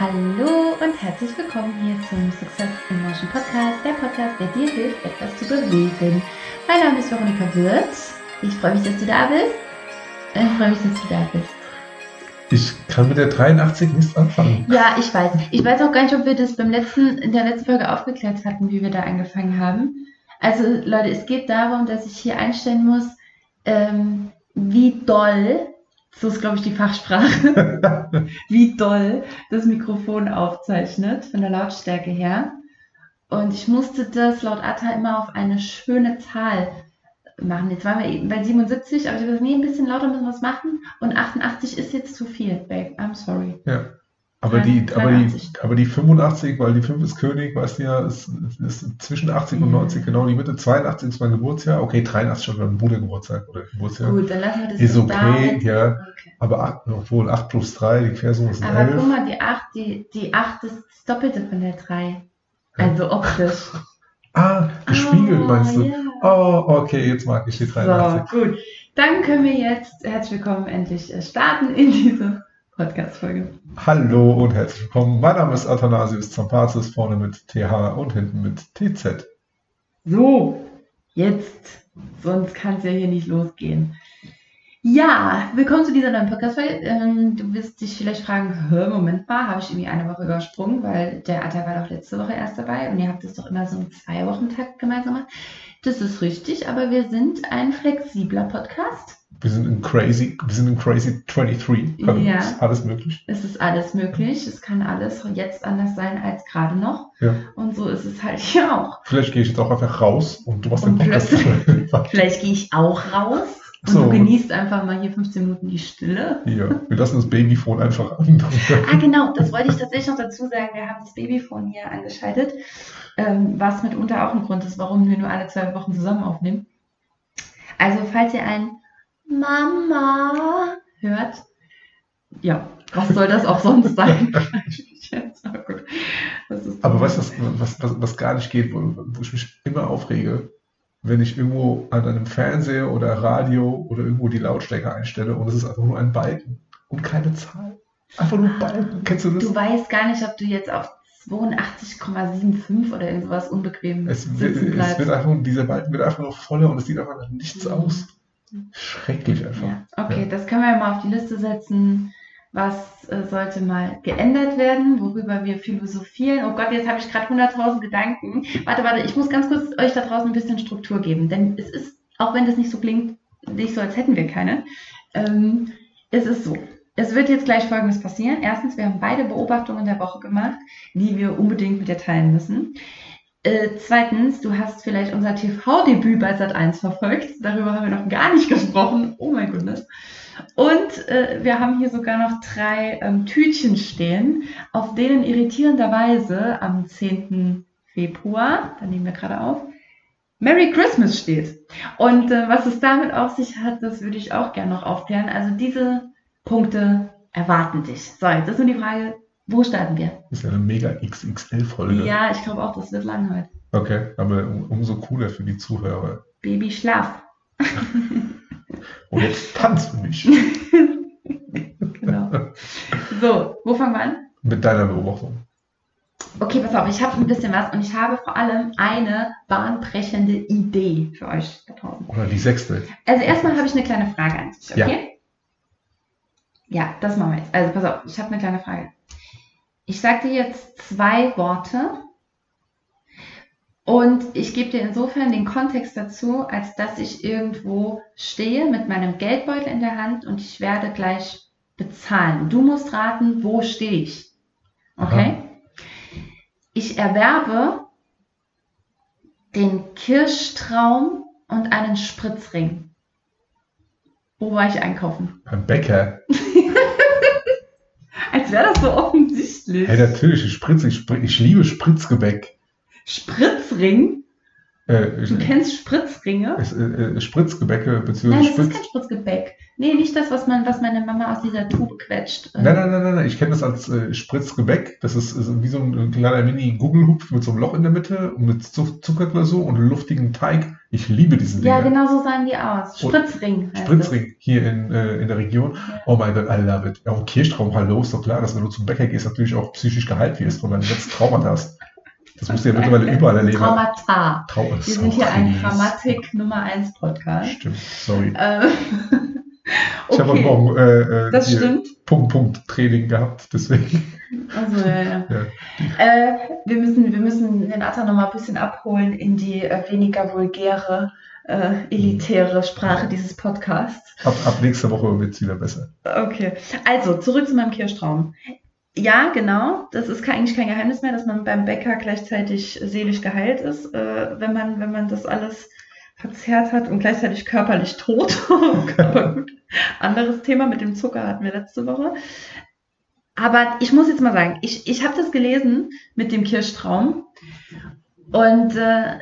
Hallo und herzlich willkommen hier zum Success in Motion Podcast, der Podcast, der dir hilft, etwas zu bewegen. Mein Name ist Veronika Wirth. Ich freue mich, dass du da bist. Ich freue mich, dass du da bist. Ich kann mit der 83 nichts anfangen. Ja, ich weiß. Ich weiß auch gar nicht, ob wir das beim letzten, in der letzten Folge aufgeklärt hatten, wie wir da angefangen haben. Also, Leute, es geht darum, dass ich hier einstellen muss, ähm, wie doll so ist, glaube ich, die Fachsprache, wie doll das Mikrofon aufzeichnet, von der Lautstärke her. Und ich musste das laut Atta immer auf eine schöne Zahl machen. Jetzt waren wir eben bei 77, aber ich habe gesagt, nee, ein bisschen lauter müssen wir was machen. Und 88 ist jetzt zu viel, babe. I'm sorry. Ja. Aber die, aber, die, aber die 85, weil die 5 ist König, weißt du ja, ist, ist zwischen 80 und 90 genau die Mitte. 82 ist mein Geburtsjahr. Okay, 83 schon mein Brudergeburtstag oder Geburtsjahr. Gut, dann lassen wir das Ist okay, ja. Okay. Aber 8, obwohl 8 plus 3, die Quersumme ist Aber 11. guck mal, die 8, die, die 8 ist das Doppelte von der 3. Also optisch. ah, gespiegelt oh, meinst du? Yeah. Oh, okay, jetzt mag ich die 83. So, gut. Dann können wir jetzt herzlich willkommen endlich starten in diese Podcast-Folge. Hallo und herzlich willkommen. Mein Name ist Athanasius Zampazis, vorne mit TH und hinten mit TZ. So, jetzt, sonst kann es ja hier nicht losgehen. Ja, willkommen zu dieser neuen Podcast-Folge. Ähm, du wirst dich vielleicht fragen, Moment mal, habe ich irgendwie eine Woche übersprungen, weil der Atta war doch letzte Woche erst dabei und ihr habt es doch immer so einen Zwei-Wochen-Takt gemeinsam gemacht. Das ist richtig, aber wir sind ein flexibler Podcast. Wir sind in Crazy, wir sind in Crazy 23. Also ja. Ist alles möglich. Es ist alles möglich. Es kann alles jetzt anders sein als gerade noch. Ja. Und so ist es halt hier auch. Vielleicht gehe ich jetzt auch einfach raus und du machst den Podcast. Vielleicht gehe ich auch raus. Und so. du genießt einfach mal hier 15 Minuten die Stille. Ja, wir lassen das Babyphone einfach an. ah, genau, das wollte ich tatsächlich noch dazu sagen. Wir haben das Babyphone hier angeschaltet, ähm, was mitunter auch ein Grund ist, warum wir nur alle zwei Wochen zusammen aufnehmen. Also, falls ihr ein Mama hört. Ja, was soll das auch sonst sein? Aber weißt du, was, was, was, gar nicht geht, wo, wo ich mich immer aufrege, wenn ich irgendwo an einem Fernseher oder Radio oder irgendwo die Lautstärke einstelle und es ist einfach nur ein Balken und keine Zahl. Einfach nur Balken. Kennst du das? Du weißt gar nicht, ob du jetzt auf 82,75 oder irgendwas unbequem es wird, sitzen bleibst. Es wird einfach, dieser Balken wird einfach noch voller und es sieht einfach nach nichts mhm. aus. Schrecklich einfach. Ja. Okay, ja. das können wir mal auf die Liste setzen. Was äh, sollte mal geändert werden, worüber wir philosophieren? Oh Gott, jetzt habe ich gerade 100.000 Gedanken. Warte, warte, ich muss ganz kurz euch da draußen ein bisschen Struktur geben, denn es ist, auch wenn das nicht so klingt, nicht so, als hätten wir keine, ähm, es ist so. Es wird jetzt gleich Folgendes passieren. Erstens, wir haben beide Beobachtungen der Woche gemacht, die wir unbedingt mit dir teilen müssen. Äh, zweitens, du hast vielleicht unser TV-Debüt bei Sat1 verfolgt. Darüber haben wir noch gar nicht gesprochen. Oh mein Gott. Und äh, wir haben hier sogar noch drei ähm, Tütchen stehen, auf denen irritierenderweise am 10. Februar, da nehmen wir gerade auf, Merry Christmas steht. Und äh, was es damit auf sich hat, das würde ich auch gerne noch aufklären. Also diese Punkte erwarten dich. So, jetzt ist nur die Frage, wo starten wir? Das ist ja eine mega XXL-Folge. Ja, ich glaube auch, das wird lang heute. Okay, aber umso cooler für die Zuhörer. Baby, schlaf. Und jetzt tanz für mich. genau. So, wo fangen wir an? Mit deiner Beobachtung. Okay, pass auf, ich habe ein bisschen was und ich habe vor allem eine bahnbrechende Idee für euch da draußen. Oder die sechste. Also erstmal habe ich eine kleine Frage an dich, okay? Ja. ja, das machen wir jetzt. Also pass auf, ich habe eine kleine Frage. Ich sage dir jetzt zwei Worte und ich gebe dir insofern den Kontext dazu, als dass ich irgendwo stehe mit meinem Geldbeutel in der Hand und ich werde gleich bezahlen. Du musst raten, wo stehe ich. Okay? Aha. Ich erwerbe den Kirschtraum und einen Spritzring. Wo war ich einkaufen? Beim Bäcker. Als wäre das so offensichtlich. Hey, natürlich, ich, spritze, ich, ich liebe Spritzgebäck. Spritzring? Äh, Du kennst Spritzringe? äh, äh, Spritzgebäcke Nein, beziehungsweise das ist Spritz. kein Spritzgebäck. Nee, nicht das, was man, was meine Mama aus dieser Tube quetscht. Nein, nein, nein, nein, nein, ich kenne das als äh, Spritzgebäck. Das ist, ist wie so ein kleiner Mini-Gugelhupf mit so einem Loch in der Mitte und mit Zu- Zuckerglasur und luftigen Teig. Ich liebe diesen Ja, Dinger. genau so sahen die aus. Spritzring. Spritzring hier in, äh, in der Region. Ja. Oh mein Gott, I love it. Ja, und Kirschtraum, hallo, ist doch klar, dass wenn du zum Bäcker gehst, natürlich auch psychisch geheilt wirst von deinen ganzen Traumata hast. Das musst du ja mittlerweile überall erleben. Traumata. Trau Wir sind hier ein Grammatik Nummer 1 Podcast. Stimmt, sorry. Ähm, Ich habe heute okay, Morgen äh, äh, das stimmt. Punkt, Punkt Training gehabt, deswegen. Also, ja, ja. Ja. Äh, wir, müssen, wir müssen den Atta noch mal ein bisschen abholen in die äh, weniger vulgäre, äh, elitäre Sprache dieses Podcasts. Ab, ab nächster Woche wird es wieder besser. Okay, also zurück zu meinem Kirschtraum. Ja, genau. Das ist eigentlich kein Geheimnis mehr, dass man beim Bäcker gleichzeitig seelisch geheilt ist, äh, wenn, man, wenn man das alles verzehrt hat und gleichzeitig körperlich tot. Aber gut, anderes Thema mit dem Zucker hatten wir letzte Woche. Aber ich muss jetzt mal sagen, ich, ich habe das gelesen mit dem Kirschtraum und, äh,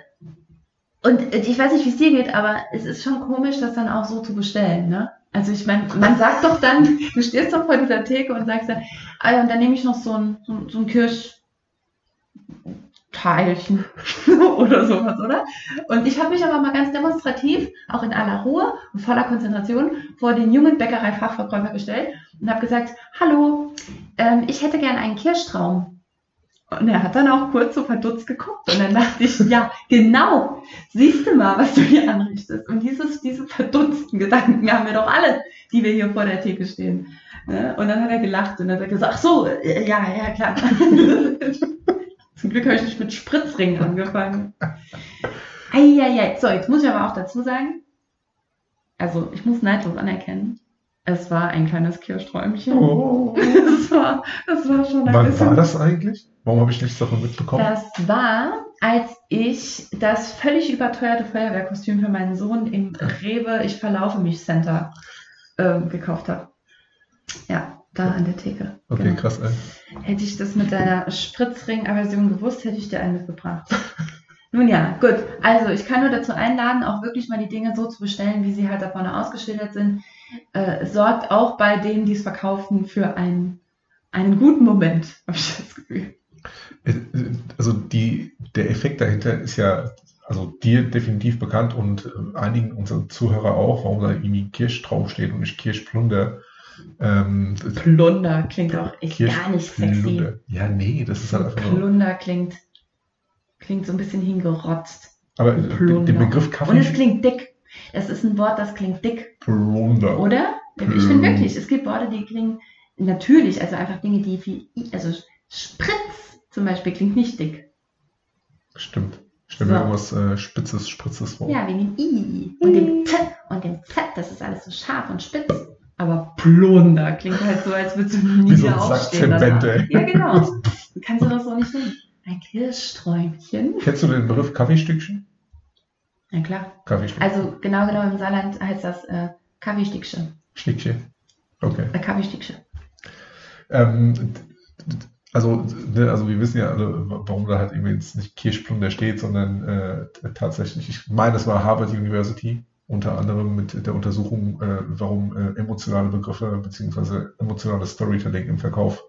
und ich weiß nicht, wie es dir geht, aber es ist schon komisch, das dann auch so zu bestellen. Ne? Also ich meine, man sagt doch dann, du stehst doch vor dieser Theke und sagst dann, ah ja, und dann nehme ich noch so ein, so, so ein Kirschteilchen oder sowas, oder? Und ich habe mich aber mal ganz demonstrativ, auch in aller Ruhe und voller Konzentration, vor den jungen Bäckerei-Fachverkäufer gestellt und habe gesagt, hallo, ähm, ich hätte gern einen Kirschtraum. Und er hat dann auch kurz so verdutzt geguckt und dann dachte ich, ja, genau, siehst du mal, was du hier anrichtest. Und dieses, diese verdutzten Gedanken haben wir doch alle, die wir hier vor der Theke stehen. Ne? Und dann hat er gelacht und dann hat er gesagt, ach so, äh, ja, ja, klar. Zum Glück habe ich nicht mit Spritzringen angefangen. Eieiei. So, jetzt muss ich aber auch dazu sagen, also ich muss neidlos anerkennen, es war ein kleines Kirschträumchen. Oh. Es war, das war schon ein Wann bisschen. war das eigentlich? Warum habe ich nichts davon mitbekommen? Das war, als ich das völlig überteuerte Feuerwehrkostüm für meinen Sohn im Rewe Ich verlaufe mich Center ähm, gekauft habe. Ja, da an der Theke. Okay, Genau. krass, ey. Hätte ich das mit deiner Spritzring-Aversion gewusst, hätte ich dir einen mitgebracht. Nun ja, gut. Also ich kann nur dazu einladen, auch wirklich mal die Dinge so zu bestellen, wie sie halt da vorne ausgeschildert sind. Äh, sorgt auch bei denen, die es verkaufen, für einen, einen guten Moment, habe ich das Gefühl. Äh, Also die, der Effekt dahinter ist ja, also dir definitiv bekannt und äh, einigen unserer Zuhörer auch, warum da irgendwie Kirschtraum steht und nicht Kirschplunder. Ähm, Plunder klingt auch echt gar nicht sexy. Kirschplunder. Ja, nee, das ist halt einfach. Plunder klingt, klingt so ein bisschen hingerotzt. Aber Plunder. den Begriff Und es Kaffee klingt dick. Es ist ein Wort, das klingt dick, Plunder. oder? Ich Plum. finde wirklich, es gibt Worte, die klingen natürlich, also einfach Dinge, die wie, I- also Spritz zum Beispiel klingt nicht dick. Stimmt. Stell mir So. irgendwas äh, Spitzes, Spritzes vor. Ja, wegen dem I und dem T und dem Z, das ist alles so scharf und spitz. Aber Plunder klingt halt so, als würdest du nie Wie so wieder ein aufstehen. Ja, genau. Du kannst du das so nicht nennen. Ein Kirschsträumchen. Kennst du den Begriff Kaffeestückchen? Ja, klar. Kaffeestückchen. Also genau genau im Saarland heißt das äh, Kaffeestickchen. Stückchen. Okay. Äh, Kaffeestickchen. Ähm, also, ne, also wir wissen ja alle, warum da halt irgendwie jetzt nicht Kirschplunder steht, sondern äh, tatsächlich, ich meine, es war Harvard University, unter anderem mit der Untersuchung, äh, warum äh, emotionale Begriffe bzw. emotionales Storytelling im Verkauf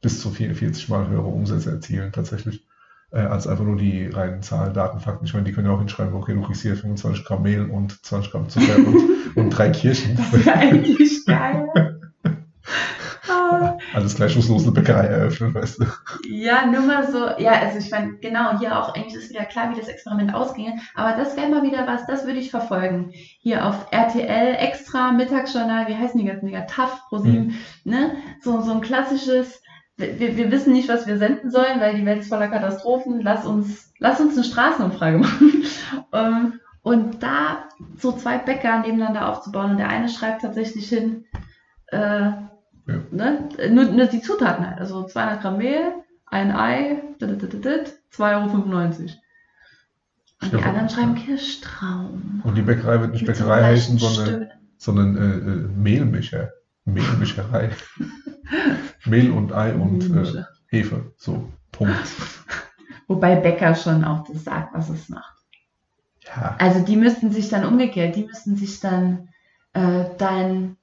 bis zu 44 Mal höhere Umsätze erzielen tatsächlich, äh, als einfach nur die reinen Zahlen, Daten, Fakten. Ich meine, die können ja auch hinschreiben, okay, du kriegst hier 25 Gramm Mehl und 20 Gramm Zucker und, und drei Kirschen. Das ist eigentlich geil. Alles gleich muss los eine Bäckerei eröffnen, weißt du. ja, nur mal so, ja, also ich meine, genau, hier auch eigentlich ist wieder klar, wie das Experiment ausginge, aber das wäre mal wieder was, das würde ich verfolgen. Hier auf RTL, Extra, Mittagsjournal, wie heißen die ganzen Dinger? TAF, ProSieben, ne? So, so ein klassisches, wir, wir wir wissen nicht, was wir senden sollen, weil die Welt ist voller Katastrophen, lass uns, lass uns eine Straßenumfrage machen. Ähm, Und da so zwei Bäcker nebeneinander aufzubauen und der eine schreibt tatsächlich hin, äh, ne, nur, nur die Zutaten halt, also 200 Gramm Mehl, ein Ei, dit, dit, dit, dit, 2,95 Euro. Und die anderen schreiben Kirschtraum. Und die Bäckerei wird nicht Mit so Bäckerei heißen, leichten sondern, sondern äh, äh, Mehlmischer. Mehlmischerei. Mehl und Ei und äh. Hefe. So, Punkt. Wobei Bäcker schon auch das sagt, was es macht. Ja. Also die müssten sich dann umgekehrt, die müssten sich dann äh, dein,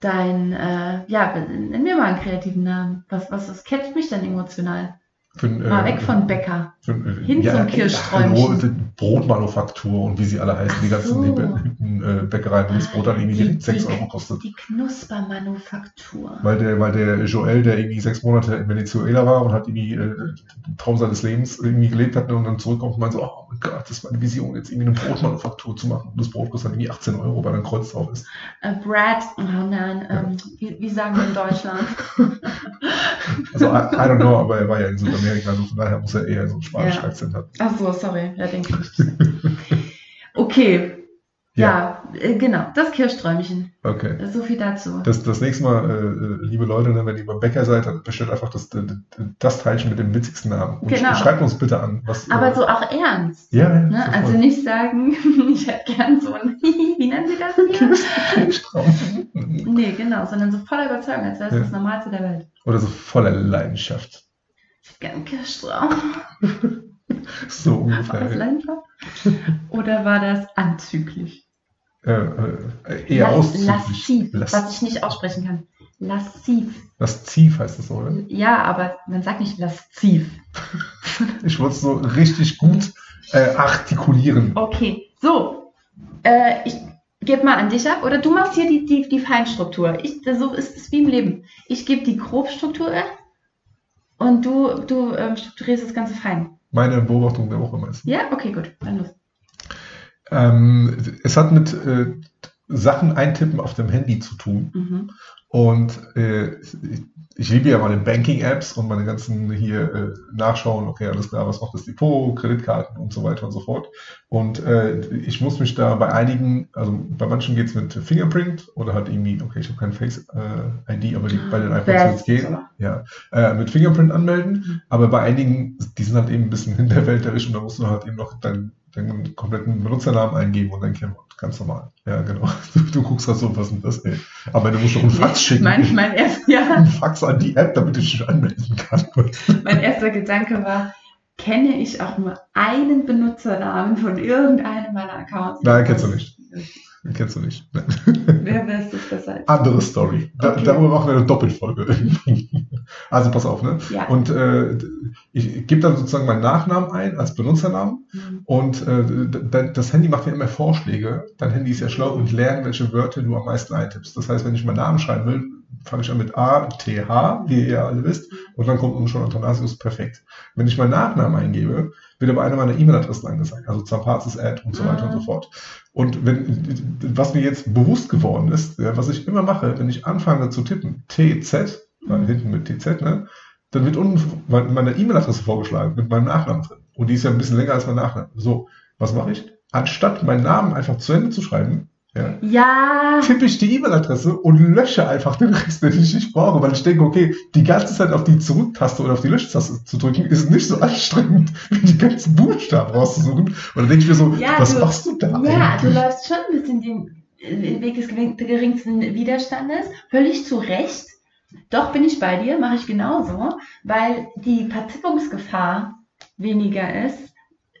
dein, äh, ja, nenn mir mal einen kreativen Namen. Was, was, was catcht mich dann emotional? Für, Mal äh, weg von Bäcker. für, äh, hin zum Kirschsträumchen. hallo, die Brotmanufaktur und wie sie alle heißen, Ach die ganzen so. hippen äh, Bäckereien, wo das Brot dann irgendwie Die- 6 die- Euro kostet. Die Knuspermanufaktur. Weil der, weil der Joel, der irgendwie sechs Monate in Venezuela war und hat irgendwie äh, den Traum seines Lebens irgendwie gelebt hat und dann zurückkommt und meint so, oh mein Gott, das ist meine Vision, jetzt irgendwie eine Brotmanufaktur zu machen. Und das Brot kostet dann irgendwie 18 Euro, weil ein Kreuz drauf ist. Äh, Brad, oh nein, ähm, wie, wie sagen wir in Deutschland? Also, I, I don't know, aber er war ja in Südamerika, also von daher muss er eher so einen spanischen Ja. Akzent haben. Ach so, sorry, ja, denke ich. Okay, ja, äh, genau, das Kirschsträumchen. Okay. So viel dazu. Das, das nächste Mal, äh, äh, liebe Leute, ne, wenn ihr beim Bäcker seid, dann bestellt einfach das, das, Teilchen mit dem witzigsten Namen. Und Genau. sch- schreibt uns bitte an. Was, Aber äh, so auch ernst. Ja, ja. Ne? Also nicht sagen, ich hätte gern so ein, wie nennen Sie das hier? nicht. Nee, genau, sondern so voller Überzeugung, als wäre es Ja. das Normalste der Welt. Oder so voller Leidenschaft. Kirschstrauch. So War das ungefähr. Oder war das anzüglich? Äh, äh, eher Las- auszüglich. Lassiv, Las- was ich nicht aussprechen kann. Lassiv. Lasziv heißt das, so, oder? Ja, aber man sagt nicht lasziv. Ich wollte es so richtig gut äh, artikulieren. Okay, so. Äh, ich gebe mal an dich ab. Oder du machst hier die, die, die Feinstruktur. Ich, so ist es wie im Leben. Ich gebe die Grobstruktur ab und du, du ähm, strukturierst das Ganze fein. Meine Beobachtung der Woche meinst du? Ja, okay, gut. Dann los. Ähm, es hat mit äh, Sachen eintippen auf dem Handy zu tun. Mhm. Und äh, ich liebe ja meine Banking-Apps und meine ganzen hier äh, Nachschauen, okay, alles klar, was macht das Depot, Kreditkarten und so weiter und so fort. Und äh, ich muss mich da bei einigen, also bei manchen geht es mit Fingerprint oder halt irgendwie, okay, ich habe kein Face-ID, aber die, bei den iPhones wird es gehen, ja, äh, mit Fingerprint anmelden. Aber bei einigen, die sind halt eben ein bisschen in der Welt erwischt und da musst du halt eben noch deinen, deinen kompletten Benutzernamen eingeben und dein Kennwort. Ganz normal. Ja, genau. Du, du guckst halt so, was ist denn das, ey? Aber du musst doch einen Fax schicken. Mein, mein, erst, ja, Ein Fax an die App, damit ich dich anmelden kann. mein erster Gedanke war, kenne ich auch nur einen Benutzernamen von irgendeinem meiner Accounts? Nein, kennst du nicht. Kennst du nicht. Wer weiß es besser als Andere Story. Da, Okay. Darüber machen wir eine Doppelfolge. also pass auf, ne? Ja. Und äh, ich gebe dann sozusagen meinen Nachnamen ein als Benutzernamen Mhm. und äh, das Handy macht mir immer Vorschläge. Dein Handy ist ja schlau und lernt, welche Wörter du am meisten eintippst. Das heißt, wenn ich meinen Namen schreiben will, fange ich an mit A, T, H, wie ihr ja alle wisst, und dann kommt unten schon Athanasius perfekt. Wenn ich meinen Nachnamen eingebe, wird aber eine meiner E-Mail-Adressen angezeigt, also Zampazis Ad und so weiter und so Ah. fort. Und wenn, was mir jetzt bewusst geworden ist, was ich immer mache, wenn ich anfange zu tippen, TZ, weil Mhm. hinten mit TZ, ne, dann wird unten meine E-Mail-Adresse vorgeschlagen mit meinem Nachnamen drin. Und die ist ja ein bisschen länger als mein Nachname. So, was mache ich? Anstatt meinen Namen einfach zu Ende zu schreiben, ja, Ja, tippe ich die E-Mail-Adresse und lösche einfach den Rest, den ich nicht brauche, weil ich denke, okay, die ganze Zeit auf die Zurücktaste oder auf die Löschtaste zu drücken, ist nicht so anstrengend, wie die ganzen Buchstaben rauszusuchen. Und dann denke ich mir so, Ja, was du- machst du da ja, du eigentlich? läufst schon ein bisschen den äh, Weg des gering- geringsten Widerstandes. Völlig zu Recht. Doch bin ich bei dir, mache ich genauso, weil die Vertippungsgefahr weniger ist.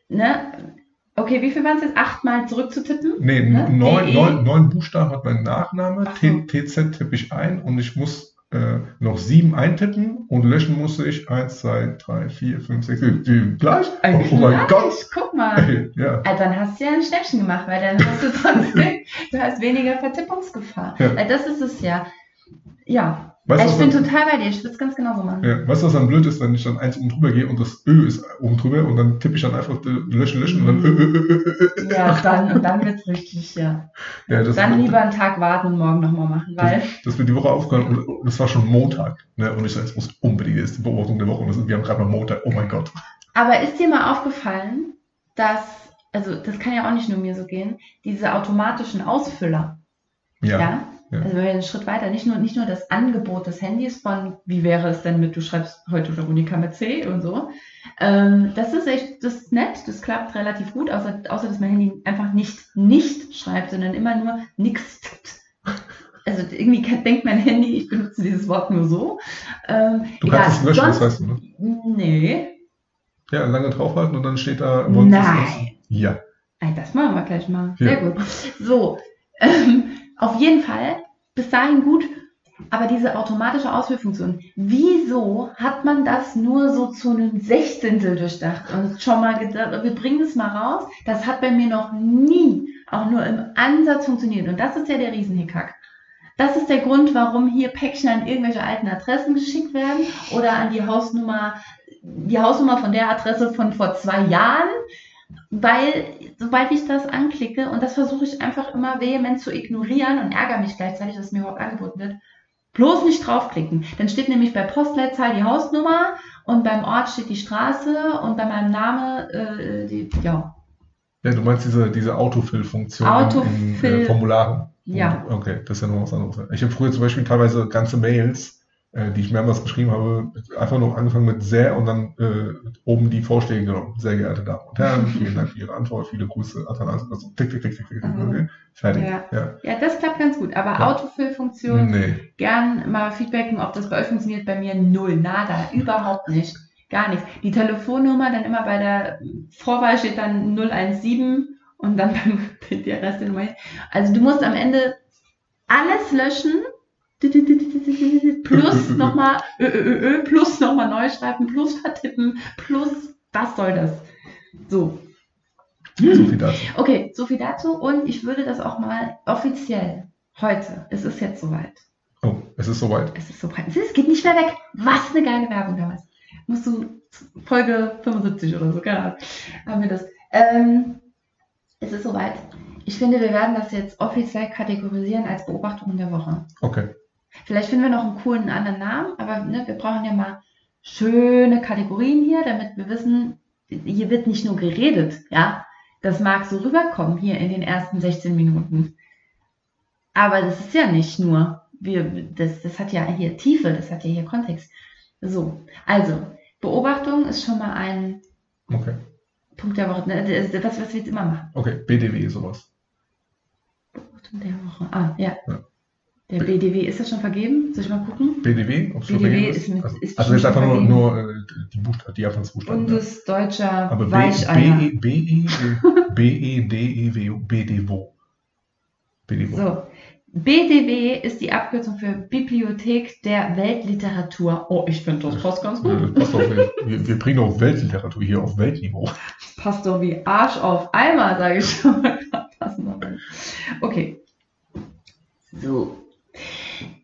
Ne? Okay, wie viel waren es jetzt? Achtmal zurückzutippen? Nee, Ne? neun, DE? neun, neun Buchstaben hat mein Nachname, Ach so. TZ tippe ich ein und ich muss äh, noch sieben eintippen und löschen muss ich eins, zwei, drei, vier, fünf, sechs, sieben. Gleich? Ein oh, oh mein Gott! Guck mal. Ja. Also dann hast du ja ein Schnäppchen gemacht, weil dann hast du trotzdem, du hast weniger Vertippungsgefahr. Ja. Weil das ist es ja. Ja, Weißt, ich was bin dann, total bei dir. Ich würde es ganz genauso machen. ja, weißt du, was dann blöd ist, wenn ich dann eins oben drüber gehe und das Ö ist oben drüber und dann tippe ich dann einfach löschen, löschen und dann Ö, Ö, Ö, Ö. Ja, dann, und dann wird es richtig, ja. Ja, das, Dann lieber einen Tag warten und morgen nochmal machen, weil. das wird die Woche aufgehört und, und es war schon Montag. Ne? Und ich sage, es muss unbedingt, das ist die Beobachtung der Woche und das ist, wir haben gerade mal Montag. Oh mein Gott. Aber ist dir mal aufgefallen, dass, also das kann ja auch nicht nur mir so gehen, diese automatischen Ausfüller, Ja. ja? Ja. Also wenn wir einen Schritt weiter, nicht nur, nicht nur das Angebot des Handys von, wie wäre es denn mit, du schreibst heute Veronika mit C und so. Ähm, das ist echt, das ist nett, das klappt relativ gut, außer, außer dass mein Handy einfach nicht nicht schreibt, sondern immer nur nix tippt. Also irgendwie denkt mein Handy, ich benutze dieses Wort nur so. Ähm, Du kannst es löschen, sonst, das weißt du, ne? Nee. Ja, lange draufhalten und dann steht da, Nein. Ja. Das machen wir gleich mal. Ja. Sehr gut. So, ähm, auf jeden Fall, bis dahin gut. Aber diese automatische Ausführfunktion, wieso hat man das nur so zu einem Sechzehntel durchdacht und schon mal gedacht, wir bringen es mal raus? Das hat bei mir noch nie, auch nur im Ansatz funktioniert. Und das ist ja der Riesenhickhack. Das ist der Grund, warum hier Päckchen an irgendwelche alten Adressen geschickt werden oder an die Hausnummer, die Hausnummer von der Adresse von vor zwei Jahren, weil sobald ich das anklicke und das versuche ich einfach immer vehement zu ignorieren und ärgere mich gleichzeitig, dass es mir überhaupt angeboten wird, bloß nicht draufklicken. Dann steht nämlich bei Postleitzahl die Hausnummer und beim Ort steht die Straße und bei meinem Name äh, die, ja, Ja, du meinst diese, diese Autofill-Funktion in, in Autofill. äh, Formularen. Ja. Okay, das ist ja noch was anderes. Ich habe früher zum Beispiel teilweise ganze Mails, äh, die ich mehrmals geschrieben habe, einfach nur angefangen mit sehr und dann äh, oben die Vorschläge genommen. Sehr geehrte Damen und Herren, vielen Dank für Ihre Antwort, viele Grüße, Athanas, also tick, tick, tick, tick, tick, Mhm. okay, fertig. Ja. Ja. ja, das klappt ganz gut. Aber Ja. Autofill-Funktion, Nee. gern mal feedbacken, ob das bei euch funktioniert. Bei mir null, nada, überhaupt nicht. Gar nichts. Die Telefonnummer, dann immer bei der Vorwahl steht dann 017 und dann beim der Rest Nummer. Also du musst am Ende alles löschen, plus nochmal ö, ö, ö, ö, plus nochmal neu schreiben, plus vertippen, plus was soll das? So. So viel dazu. Okay, so viel dazu und ich würde das auch mal offiziell heute, es ist jetzt soweit, Oh, es ist soweit. es ist so breit, es geht nicht mehr weg. Was eine geile Werbung damals. Musst du Folge 75 oder so, keine Ahnung, haben wir das. Ähm, es ist soweit. Ich finde, wir werden das jetzt offiziell kategorisieren als Beobachtung der Woche. Okay. Vielleicht finden wir noch einen coolen anderen Namen, aber ne, wir brauchen ja mal schöne Kategorien hier, damit wir wissen, hier wird nicht nur geredet, ja. Das mag so rüberkommen hier in den ersten 16 Minuten. Aber das ist ja nicht nur, wir, das, das hat ja hier Tiefe, das hat ja hier Kontext. So, also, Beobachtung ist schon mal ein Okay. Punkt der Woche, ne, das- was, was wir jetzt immer machen. Okay. BDW, sowas. Beobachtung der Woche. Ah, ja. Ja. Der BDW, ist das schon vergeben? Soll ich mal gucken? BDW? Ob's schon BDW vergeben ist mit- also, ist also jetzt schon einfach nur, nur äh, die, Buchst die Anfangsbuchstaben. Bundesdeutscher Aber B, Weicheier. B, B, E, B, E, D, E, W, BDWO. BDWO. So. BDW ist die Abkürzung für Bibliothek der Weltliteratur. Oh, ich finde, das passt ganz gut. Passt auf, wir, wir bringen auch Weltliteratur hier auf Weltniveau. Passt doch wie Arsch auf Eimer, sage ich schon mal. Passen wir rein. Okay. So.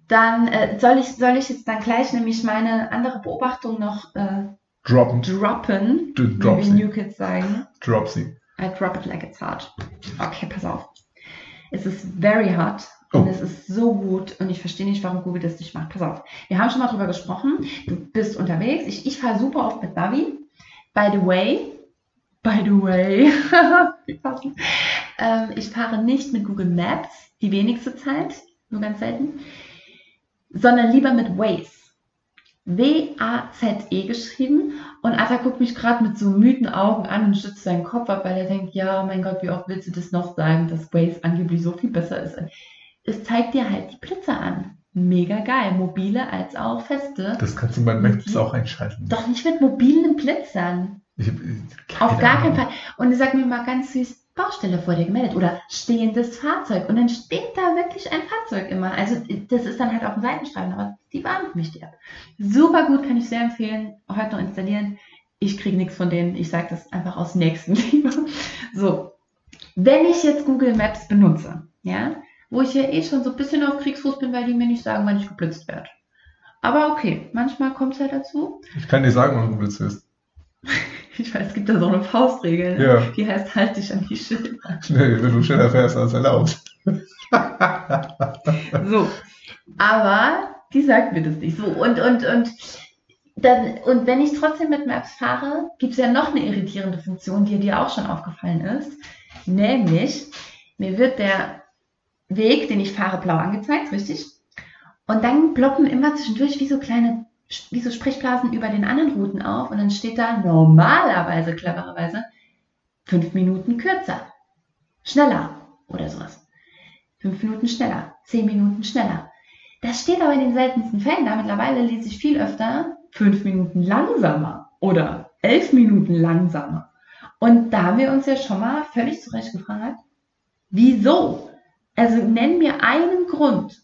Dann äh, soll, ich, soll ich jetzt dann gleich nämlich meine andere Beobachtung noch äh, Droppen. droppen, D- wie Drop wir sie. New Kids sagen. Drop sie. I drop it like it's hot. Okay, pass auf. Es ist very hot und Oh. es ist so gut und ich verstehe nicht, warum Google das nicht macht. Pass auf. Wir haben schon mal drüber gesprochen. Du bist unterwegs. Ich, ich fahre super oft mit Navi. By the way, by the way, wie. Ähm, ich fahre nicht mit Google Maps, die wenigste Zeit, nur ganz selten, sondern lieber mit Waze. W-A-Z-E geschrieben und Arthur guckt mich gerade mit so müden Augen an und stützt seinen Kopf ab, weil er denkt, ja, mein Gott, wie oft willst du das noch sagen, dass Waze angeblich so viel besser ist. Es zeigt dir halt die Blitze an. Mega geil. Mobile als auch feste. Das kannst du bei Maps auch einschalten. Doch nicht mit mobilen Blitzern. Ich, äh, Auf gar keinen. Fall. Und er sagt mir mal ganz süß, Baustelle vor dir gemeldet oder stehendes Fahrzeug. Und dann steht da wirklich ein Fahrzeug immer. Also das ist dann halt auf dem Seitenstreifen, aber die warnt mich die ab. Super gut, kann ich sehr empfehlen. Heute noch installieren. Ich kriege nichts von denen. Ich sage das einfach aus Nächstenliebe. So, wenn ich jetzt Google Maps benutze, ja, wo ich ja eh schon so ein bisschen auf Kriegsfuß bin, weil die mir nicht sagen, wann ich geblitzt werde. Aber okay, manchmal kommt es halt dazu. Ich kann dir sagen, wann du willst bist. Ich weiß, es gibt da so eine Faustregel, ne? Ja. die heißt, halt dich an die Schilder. Schnell, wenn du schneller fährst als erlaubt. So, aber die sagt mir das nicht so. Und, und, und, dann, und wenn ich trotzdem mit Maps fahre, gibt es ja noch eine irritierende Funktion, die dir auch schon aufgefallen ist. Nämlich, mir wird der Weg, den ich fahre, blau angezeigt, richtig? Und dann ploppen immer zwischendurch wie so kleine, wie so Sprechblasen über den anderen Routen auf. Und dann steht da normalerweise, clevererweise, fünf Minuten kürzer, schneller oder sowas. Fünf Minuten schneller, zehn Minuten schneller. Das steht aber in den seltensten Fällen da. Mittlerweile lese ich viel öfter fünf Minuten langsamer oder elf Minuten langsamer. Und da haben wir uns ja schon mal völlig zurecht gefragt, wieso? Also nenn mir einen Grund,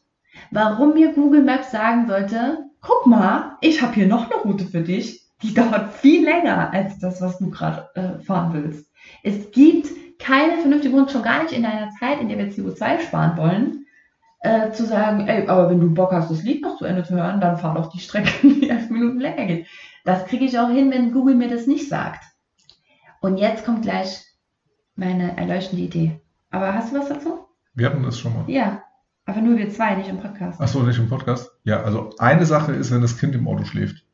warum mir Google Maps sagen sollte, guck mal, ich habe hier noch eine Route für dich, die dauert viel länger als das, was du gerade äh, fahren willst. Es gibt keine vernünftige Grund, schon gar nicht in einer Zeit, in der wir CO2 sparen wollen, äh, zu sagen, ey, aber wenn du Bock hast, das Lied noch zu Ende zu hören, dann fahr doch die Strecke, die elf Minuten länger geht. Das kriege ich auch hin, wenn Google mir das nicht sagt. Und jetzt kommt gleich meine erleuchtende Idee. Aber hast du was dazu? Wir hatten das schon mal. Ja, aber nur wir zwei, nicht im Podcast. Ach so, nicht im Podcast? Ja, also eine Sache ist, wenn das Kind im Auto schläft.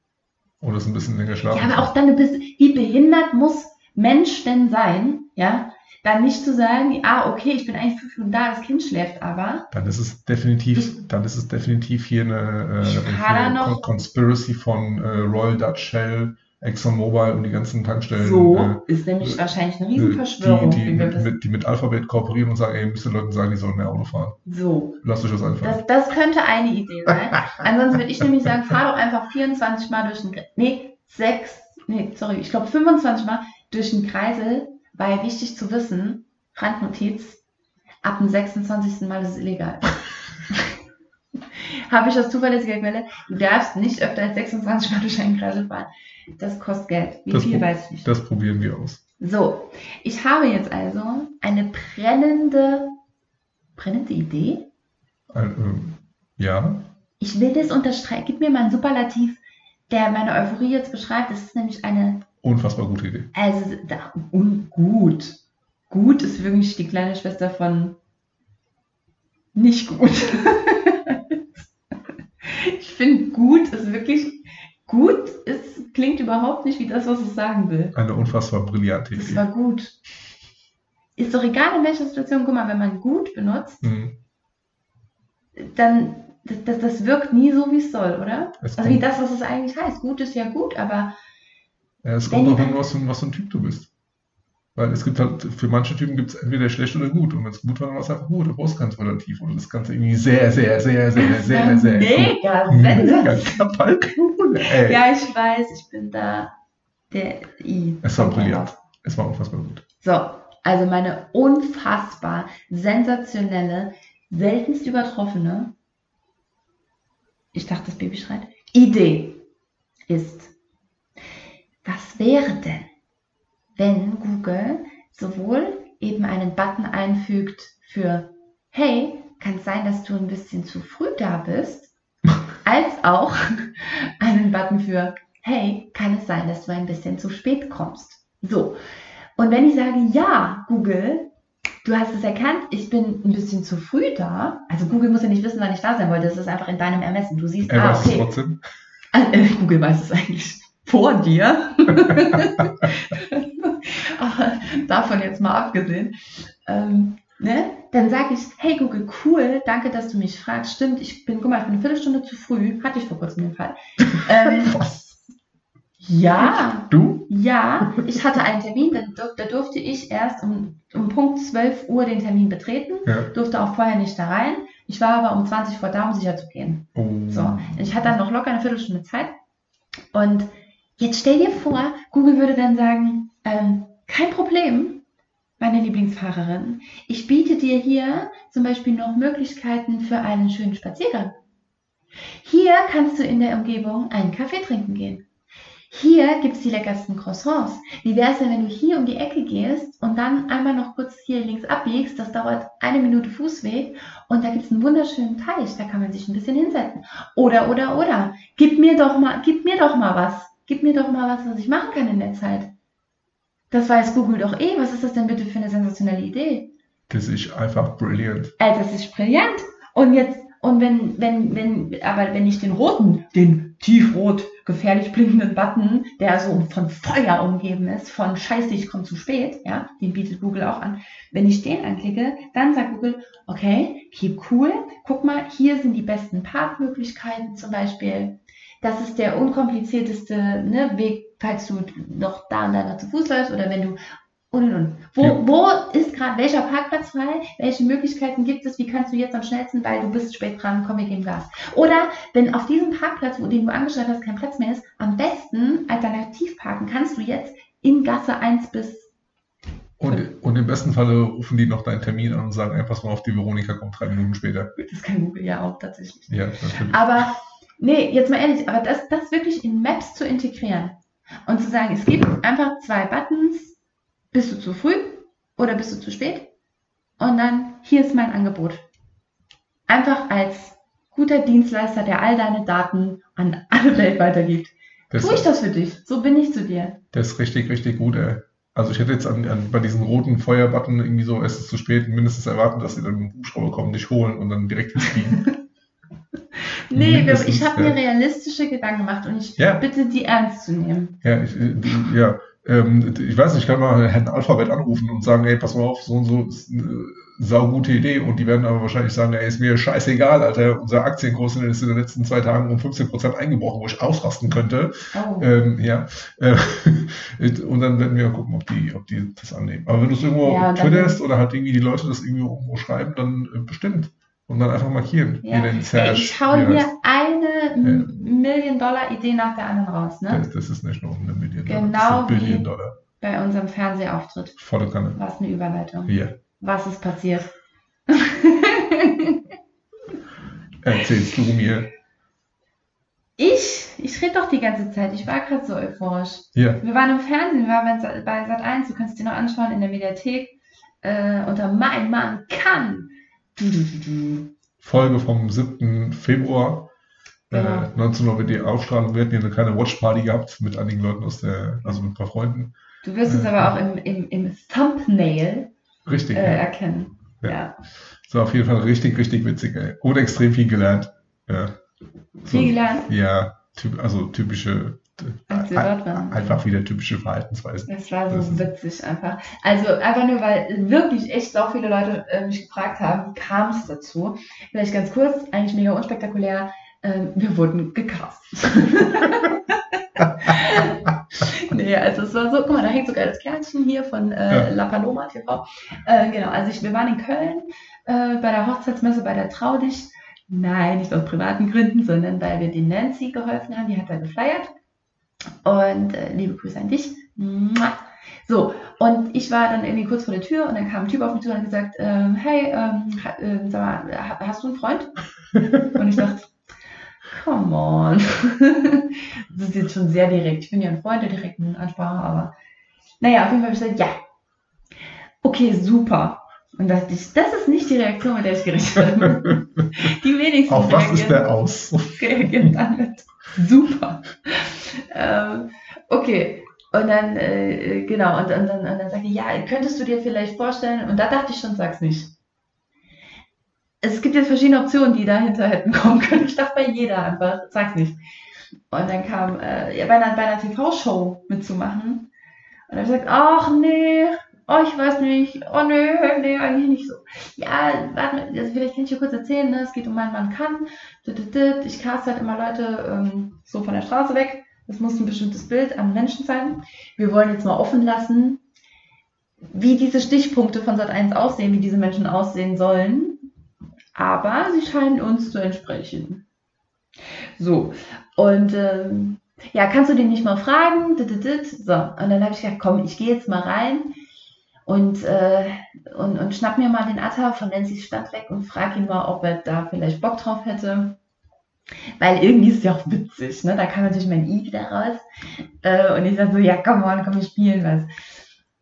Oder es ein bisschen länger schlafen Ja, aber auch dann, du bist, wie behindert muss Mensch denn sein, ja? Dann nicht zu sagen, ah, okay, ich bin eigentlich fünf Minuten da, das Kind schläft aber. Dann ist es definitiv, dann ist es definitiv hier eine, äh, Ich hier eine Conspiracy von äh, Royal Dutch Shell, ExxonMobil und die ganzen Tankstellen, So ist nämlich wahrscheinlich eine äh, Riesenverschwörung. die, die, mit, mit, die mit Alphabet kooperieren und sagen, ey, müsst den Leuten sagen, die sollen mehr Auto fahren. so, Lasst euch das einfallen. das, das könnte eine Idee sein. Ansonsten würde ich nämlich sagen, fahr doch einfach 24 Mal durch den Kreisel. Nee, 6, nee, sorry, ich glaube 25 Mal durch den Kreisel, weil wichtig zu wissen, Randnotiz, ab dem 26. Mal ist es illegal. Habe ich aus zuverlässiger Quelle. Du darfst nicht öfter als 26 Mal durch einen Kreisel fahren. Das kostet Geld. Wie Das viel weiß ich nicht. Das probieren wir aus. So, ich habe jetzt also eine brennende, brennende Idee. Ein, ähm, ja, Ich will das unterstreichen. Gib mir mal ein Superlativ, der meine Euphorie jetzt beschreibt. Das ist nämlich eine, unfassbar gute Idee. also da, un, gut. Gut ist wirklich die kleine Schwester von nicht gut. ich finde, gut ist wirklich, gut ist, klingt überhaupt nicht wie das, was es sagen will. Eine unfassbar brillante Das Idee. war gut. Ist doch egal in welcher Situation, guck mal, wenn man gut benutzt, Mhm. dann das, das, das wirkt nie so, wie es soll, oder? Es Also wie das, was es eigentlich heißt. Gut ist ja gut, aber ja, es kommt auch an, was, was für ein Typ du bist. Weil es gibt halt, für manche Typen gibt es entweder schlecht oder gut. Und wenn es gut war, dann war es einfach gut. Da brauchst du kein Superlativ. Oder das Ganze irgendwie sehr, sehr, sehr, sehr, sehr, sehr, mega gut. Mega. Kapalknudel, ey. Ja, ich weiß, ich bin da der I. Es war brillant. Es war unfassbar gut. So, also meine unfassbar sensationelle, seltenst übertroffene, ich dachte, das Baby schreit, Idee ist, was wäre denn, wenn Google sowohl eben einen Button einfügt für, hey, kann es sein, dass du ein bisschen zu früh da bist, als auch einen Button für, hey, kann es sein, dass du ein bisschen zu spät kommst. So, und wenn ich sage, ja, Google, du hast es erkannt, ich bin ein bisschen zu früh da. Also Google muss ja nicht wissen, wann ich da sein wollte. Das ist einfach in deinem Ermessen. Du siehst, Er ah, okay. trotzdem. Äh, Google weiß es eigentlich vor dir. Davon jetzt mal abgesehen. Ähm, ne? Dann sage ich, hey Google, cool, danke, dass du mich fragst. Stimmt, ich bin, guck mal, ich bin eine Viertelstunde zu früh. Hatte ich vor kurzem den Fall. Ähm, ja, Du? ja, ich hatte einen Termin, da, dur- da durfte ich erst um, um Punkt 12 Uhr den Termin betreten, Ja. durfte auch vorher nicht da rein. Ich war aber um 20 vor da, um sicher zu gehen. Oh. So, ich hatte dann noch locker eine Viertelstunde Zeit. Und jetzt stell dir vor, Google würde dann sagen, ähm, kein Problem, meine Lieblingsfahrerin. Ich biete dir hier zum Beispiel noch Möglichkeiten für einen schönen Spaziergang. Hier kannst du in der Umgebung einen Kaffee trinken gehen. Hier gibt es die leckersten Croissants. Wie wäre es denn, wenn du hier um die Ecke gehst und dann einmal noch kurz hier links abbiegst? Das dauert eine Minute Fußweg und da gibt es einen wunderschönen Teich, da kann man sich ein bisschen hinsetzen. Oder, oder, oder. Gib mir doch mal, gib mir doch mal was. Gib mir doch mal was, was ich machen kann in der Zeit. Das weiß Google doch eh. Was ist das denn bitte für eine sensationelle Idee? Das ist einfach brilliant. Ey, das ist brillant. Und jetzt, und wenn, wenn, wenn, aber wenn ich den roten, den tiefrot, gefährlich blinkenden Button, der so von Feuer umgeben ist, von Scheiße, ich komme zu spät, ja, den bietet Google auch an. Wenn ich den anklicke, dann sagt Google, okay, keep cool, guck mal, hier sind die besten Parkmöglichkeiten zum Beispiel. Das ist der unkomplizierteste ne, Weg, falls du noch da und da noch zu Fuß läufst oder wenn du und und und. Wo, Ja. wo ist gerade welcher Parkplatz frei? Welche Möglichkeiten gibt es? Wie kannst du jetzt am schnellsten, weil du bist spät dran, komm, wir geben Gas. Oder wenn auf diesem Parkplatz, wo den du angeschaut hast, kein Platz mehr ist, am besten alternativ parken kannst du jetzt in Gasse 1 bis Und, und im besten Falle rufen die noch deinen Termin an und sagen, ey, pass mal auf, die Veronika kommt drei Minuten später. Das kann Google ja auch tatsächlich. Ja, natürlich. Aber, nee, jetzt mal ehrlich, aber das, das wirklich in Maps zu integrieren und zu sagen, es gibt einfach zwei Buttons, bist du zu früh oder bist du zu spät? Und dann, hier ist mein Angebot. Einfach als guter Dienstleister, der all deine Daten an alle Welt weitergibt. Das, Tue ich das für dich? So bin ich zu dir. das ist richtig, richtig gut, ey. Also ich hätte jetzt an, an, bei diesen roten Feuerbutton irgendwie so, es ist zu spät, mindestens erwarten, dass sie dann mit dem Hubschrauber kommen, dich holen und dann direkt hinfliegen. Nee, Mindestens, ich habe mir realistische Gedanken gemacht und ich Ja. bitte die ernst zu nehmen. Ja, ich, äh, ja. Ähm, ich weiß nicht, ich kann mal Herrn Alphabet anrufen und sagen, ey, pass mal auf, so und so ist eine saugute Idee. Und die werden aber wahrscheinlich sagen, ey, ist mir scheißegal, Alter, unser Aktienkurs ist in den letzten zwei Tagen um 15% eingebrochen, wo ich ausrasten könnte. Oh. Ähm, ja. Äh, und dann werden wir gucken, ob die, ob die das annehmen. Aber wenn du es irgendwo Ja, twitterst oder halt irgendwie die Leute das irgendwie irgendwo schreiben, dann äh, bestimmt. Und dann einfach markieren. Ja. Wie den Serge, ich hau er hier eine M- Million-Dollar-Idee nach der anderen raus, ne? Das, das ist nicht nur eine Million Genau Dollar, das sind wie- Billion Dollar. Bei unserem Fernsehauftritt. Volle Kanne. Was eine Überleitung. Ja. Was ist passiert? Erzählst du mir. ich, ich rede doch die ganze Zeit. Ich war gerade so euphorisch. Ja. Wir waren im Fernsehen, wir waren bei, bei Sat 1, du kannst dir noch anschauen in der Mediathek. Äh, unter Mein Mann kann. Folge vom 7. Februar. Genau. Äh, 19 Uhr wird die Ausstrahlung. Wir hatten ja eine kleine Watchparty gehabt mit einigen Leuten aus der, also mit ein paar Freunden. Du wirst es Ja. aber auch im, im, im Thumbnail Richtig. äh, ja. erkennen. Ja. Ja. Das war auf jeden Fall richtig, richtig witzig, ey. Und extrem viel gelernt. Ja. So, Viel gelernt, Ja, typ, also typische, einfach wieder typische Verhaltensweisen. Es war Das so ist- witzig einfach. Also einfach nur, weil wirklich echt so viele Leute äh, mich gefragt haben, wie kam es dazu? Vielleicht ganz kurz, eigentlich mega unspektakulär. Ähm, wir wurden gecastet. nee, also es war so, guck mal, da hängt sogar das Kärtchen hier von äh, Ja. La Paloma TV. Äh, genau, also ich, wir waren in Köln äh, bei der Hochzeitsmesse bei der Trau dich. Nein, nicht aus privaten Gründen, sondern weil wir den Nancy geholfen haben, die hat da gefeiert. Und äh, liebe Grüße an dich. So, und ich war dann irgendwie kurz vor der Tür und dann kam ein Typ auf mich zu und hat gesagt, ähm, hey, ähm, ähm, sag mal, ha, hast du einen Freund? Und ich dachte, come on. das ist jetzt schon sehr direkt. Ich bin ja ein Freund der direkten Ansprache, aber naja, auf jeden Fall habe ich gesagt, ja. Okay, super. Und dachte ich, das ist nicht die Reaktion, mit der ich gerechnet habe. Die wenigsten Auf was ist reagieren der aus? reagiert dann mit super. Ähm, okay. Und dann, äh, genau, und, und, dann, und dann sagte ich, ja, könntest du dir vielleicht vorstellen, und da dachte ich schon, sag's nicht. Es gibt jetzt verschiedene Optionen, die dahinter hätten kommen können. Ich dachte bei jeder einfach, sag's nicht. Und dann kam, äh, ja, bei einer, bei einer TV-Show mitzumachen. Und dann habe ich gesagt, ach nee, oh, ich weiß nicht, oh nee, nee, eigentlich nicht so. Ja, warte also vielleicht kann ich dir kurz erzählen, ne? es geht um meinen Mann kann. Ich cast halt immer Leute ähm, so von der Straße weg. Das muss ein bestimmtes Bild an Menschen sein. Wir wollen jetzt mal offen lassen, wie diese Stichpunkte von Sat 1 aussehen, wie diese Menschen aussehen sollen. Aber sie scheinen uns zu entsprechen. So, und ähm, ja, kannst du den nicht mal fragen? So, und dann habe ich gedacht, komm, ich gehe jetzt mal rein und, äh, und, und schnapp mir mal den Atta von Nancy's Stand weg und frag ihn mal, ob er da vielleicht Bock drauf hätte. Weil irgendwie ist es ja auch witzig, ne? Da kam natürlich mein I wieder raus. Äh, und ich sag so, ja, komm on, komm, wir spielen was.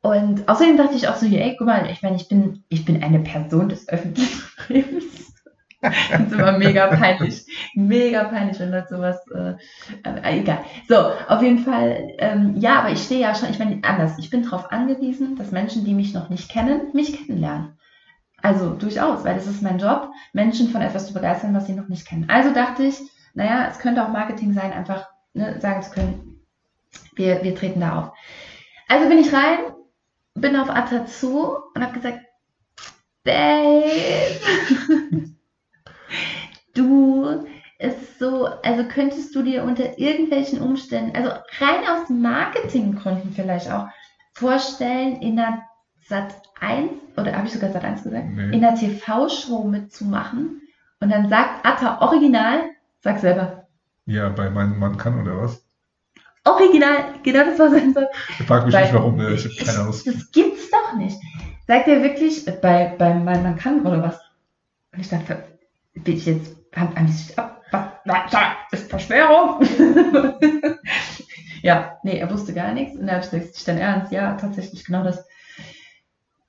Und außerdem dachte ich auch so, ey, guck mal, ich meine, ich bin, ich bin eine Person des öffentlichen Lebens. Das ist immer mega peinlich. Mega peinlich, wenn Leute sowas, äh, äh, egal. So, auf jeden Fall, ähm, ja, aber ich stehe ja schon, ich meine, anders. Ich bin darauf angewiesen, dass Menschen, die mich noch nicht kennen, mich kennenlernen. Also durchaus, weil das ist mein Job, Menschen von etwas zu begeistern, was sie noch nicht kennen. Also dachte ich, naja, es könnte auch Marketing sein, einfach ne, sagen zu können, wir, wir treten da auf. Also bin ich rein, bin auf Atta zu und habe gesagt, Babe, du ist so, also könntest du dir unter irgendwelchen Umständen, also rein aus Marketinggründen vielleicht auch, vorstellen, in der Sat 1, oder habe ich sogar Sat 1 gesagt, Nee. in der TV-Show mitzumachen und dann sagt Atta original, sag selber, Ja, bei meinem Mann kann oder was? Original, genau das war sein Satz. Ich frage mich Weil- nicht, warum. Ne? Ich habe keine Ahnung. das gibt's doch nicht. Sagt er wirklich, äh, bei, bei mein man kann oder was? Und ich dachte, bin ich jetzt, die sich ab, das ist Verschwörung. ja, nee, er wusste gar nichts. Und da habe ich gesagt, ist dein Ernst? Ja, tatsächlich genau das.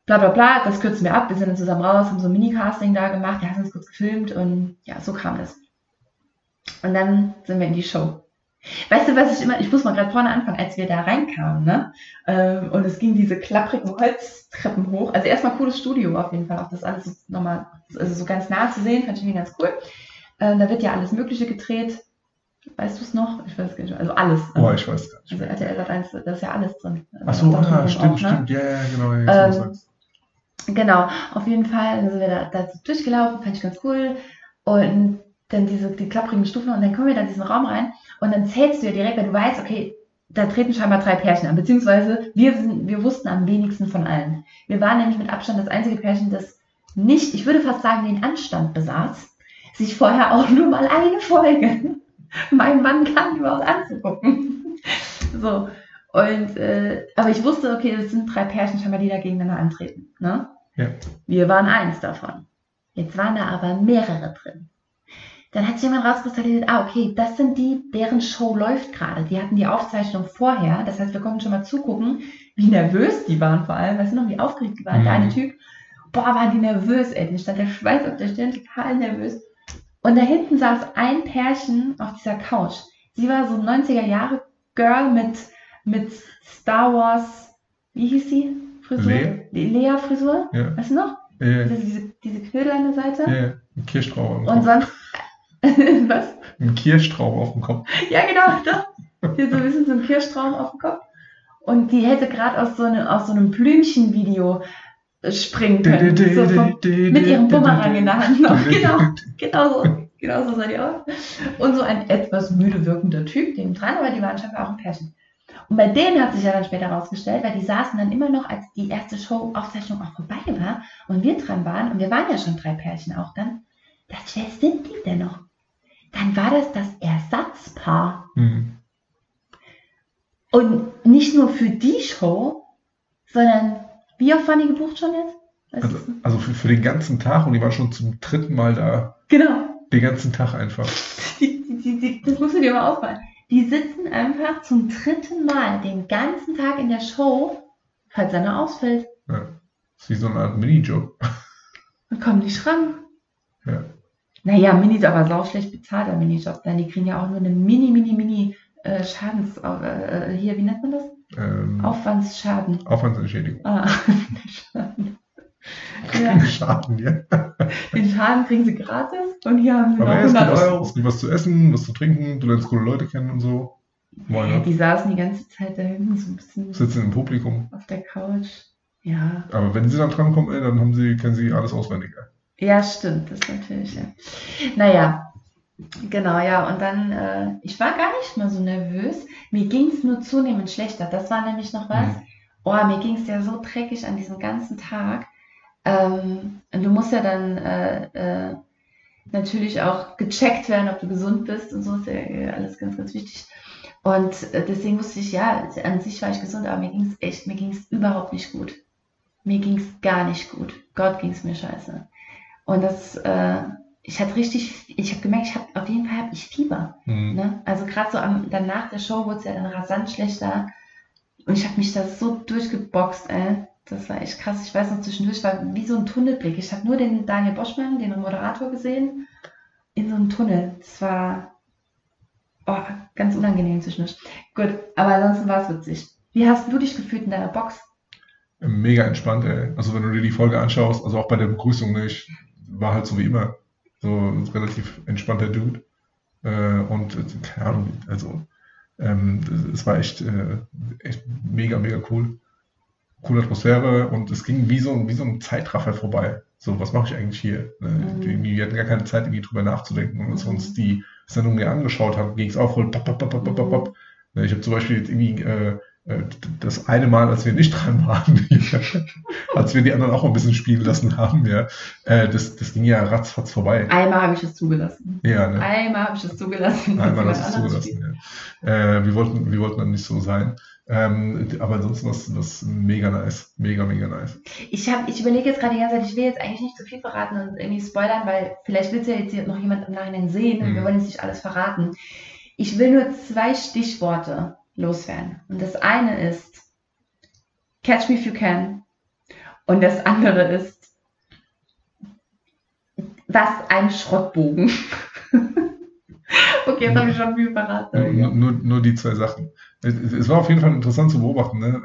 Bla bla bla, das kürzen wir ab. Wir sind dann zusammen raus, haben so ein Mini-Casting da gemacht, wir haben uns kurz gefilmt und ja, so kam es. Und dann sind wir in die Show. Weißt du, was ich immer, ich muss mal gerade vorne anfangen, als wir da reinkamen, ne? Ähm, und es ging diese klapprigen Holztreppen hoch. Also erstmal cooles Studio auf jeden Fall, auch das alles nochmal, also so ganz nah zu sehen, fand ich irgendwie ganz cool. Ähm, da wird ja alles Mögliche gedreht. Weißt du es noch? Ich weiß gar nicht. Also alles. Boah, ich weiß gar nicht. Also RTL hat eins, da ist ja alles drin. Ach so, ah, stimmt, auch, ne? stimmt. Ja, ja, genau. Ja, Ähm. Genau, auf jeden Fall dann sind wir da, da durchgelaufen, fand ich ganz cool. Und dann diese die klapprigen Stufen und dann kommen wir da in diesen Raum rein und dann zählst du ja direkt, weil du weißt, okay, da treten scheinbar drei Pärchen an, beziehungsweise wir, sind, wir wussten am wenigsten von allen. Wir waren nämlich mit Abstand das einzige Pärchen, das nicht, ich würde fast sagen, den Anstand besaß, sich vorher auch nur mal eine Folge mein Mann kann überhaupt anzugucken. So. Und, äh, aber ich wusste, okay, das sind drei Pärchen scheinbar, die da gegeneinander antreten. Ne? Ja. Wir waren eins davon. Jetzt waren da aber mehrere drin. Dann hat sich jemand rauskristallisiert, ah, okay, das sind die, deren Show läuft gerade. Die hatten die Aufzeichnung vorher. Das heißt, wir konnten schon mal zugucken, wie nervös die waren vor allem. Weißt du noch, wie aufgeregt die waren? Der Mhm. eine Typ, boah, waren die nervös, ey. Den stand der Schweiß auf der Stirn, total nervös. Und da hinten saß ein Pärchen auf dieser Couch. Sie war so ein 90er Jahre Girl mit, mit Star Wars, wie hieß sie? Frisur? Lea? Lea Frisur? Ja, Weißt du noch? ja, Diese, diese, Knödel an der Seite. ja, dem Und sonst. Was? Ein Kirschstrauch auf dem Kopf. Ja, genau, das. Hier so ein bisschen so ein Kirschtraum auf dem Kopf. Und die hätte gerade aus, so einem- aus so einem Blümchenvideo äh, springen können. So vom, mit ihrem Bumerang in der Hand noch. Genau, genau so. Genau so sah die aus. Und so ein etwas müde wirkender Typ neben dran, aber die waren scheinbar auch ein Pärchen. Und bei denen hat sich ja dann später rausgestellt, weil die saßen dann immer noch, als die erste Show-Aufzeichnung auch vorbei war und wir dran waren, und wir waren ja schon drei Pärchen auch dann, ich, wer sind die denn noch? Dann war das das Ersatzpaar. Hm. Und nicht nur für die Show, sondern wie oft waren die gebucht schon jetzt? Also, also für, für den ganzen Tag und die waren schon zum dritten Mal da. Genau. Den ganzen Tag einfach. Die, die, die, die, das musst du dir mal ausmalen. Die sitzen einfach zum dritten Mal den ganzen Tag in der Show, falls einer ausfällt, Ja. Das ist wie so eine Art Minijob. und kommen nicht ran. Ja. Naja, Mini, aber sau schlecht bezahlter Minijob. Dann die kriegen ja auch nur eine Mini, Mini, Mini äh, Schadens, äh, hier, wie nennt man das? Ähm, Aufwandsschaden. Aufwandsentschädigung. Ah, Schaden. Ja, Schaden, ja. den Schaden kriegen sie gratis und hier haben sie Aber noch ja, es gibt, 100 was, Euro. es gibt was zu essen, was zu trinken, du lernst coole Leute kennen und so. Ja, die saßen die ganze Zeit da hinten so ein bisschen Sitzen im Publikum. auf der Couch. Ja, Aber wenn sie dann drankommen, ey, dann haben sie, kennen sie alles auswendig. ey. Ja, stimmt, das natürlich. Ja. Naja, genau, ja. Und dann, äh, ich war gar nicht mal so nervös. Mir ging es nur zunehmend schlechter. Das war nämlich noch was. Mhm. Oh, mir ging es ja so dreckig an diesem ganzen Tag. Ähm, und du musst ja dann äh, äh, natürlich auch gecheckt werden, ob du gesund bist und so ist ja äh, alles ganz, ganz wichtig. Und äh, deswegen wusste ich, ja, an sich war ich gesund, aber mir ging es echt, mir ging es überhaupt nicht gut. Mir ging es gar nicht gut. Gott ging es mir scheiße. Und das, äh, ich hatte richtig, ich habe gemerkt, ich habe auf jeden Fall hab ich Fieber. Mhm. Ne? Also gerade so am, dann nach der Show wurde es ja dann rasant schlechter. Und ich habe mich da so durchgeboxt, ey. Das war echt krass. Ich weiß noch, zwischendurch war wie so ein Tunnelblick. Ich habe nur den Daniel Boschmann, den Moderator, gesehen, in so einem Tunnel. Das war oh, ganz unangenehm zwischendurch. Gut, aber ansonsten war es witzig. Wie hast du dich gefühlt in deiner Box? Mega entspannt, ey. Also wenn du dir die Folge anschaust, also auch bei der Begrüßung, ne, ich war halt so wie immer. So ein relativ entspannter Dude. Äh, und äh, keine Ahnung, also ähm, es war echt, äh, echt mega, mega cool. Coole Atmosphäre und es ging wie so, ein- wie so ein Zeitraffer vorbei. So, was mache ich eigentlich hier? Ne? Mhm. Wir hatten gar keine Zeit, irgendwie drüber nachzudenken. Und als wir Mhm. uns die Sendung mir angeschaut haben, ging es auch voll pop, pop, pop, pop, pop, pop, pop. Ne, Ich habe zum Beispiel jetzt irgendwie äh, äh, das eine Mal, als wir nicht dran waren, als wir die anderen auch ein bisschen spielen lassen haben, ja, äh, das, das ging ja ratzfatz vorbei. Einmal habe ich es zugelassen. Ja, ne? Einmal habe ich es zugelassen. Einmal hast du es zugelassen, ja. Äh, wir, wollten, wir wollten dann nicht so sein. Ähm, aber ansonsten was, was mega nice. Mega, mega nice. Ich, hab, ich überlege jetzt gerade die ganze Zeit, ich will jetzt eigentlich nicht zu viel verraten und irgendwie spoilern, weil vielleicht will es ja jetzt hier noch jemand im Nachhinein sehen und mhm. wir wollen jetzt nicht alles verraten. Ich will nur zwei Stichworte loswerden. Und das eine ist Catch Me If You Can. Und das andere ist Was ein Schrottbogen. okay, jetzt habe ich schon viel verraten. Nur, nur, nur, die zwei Sachen. Es, war auf jeden Fall interessant zu beobachten. Ne?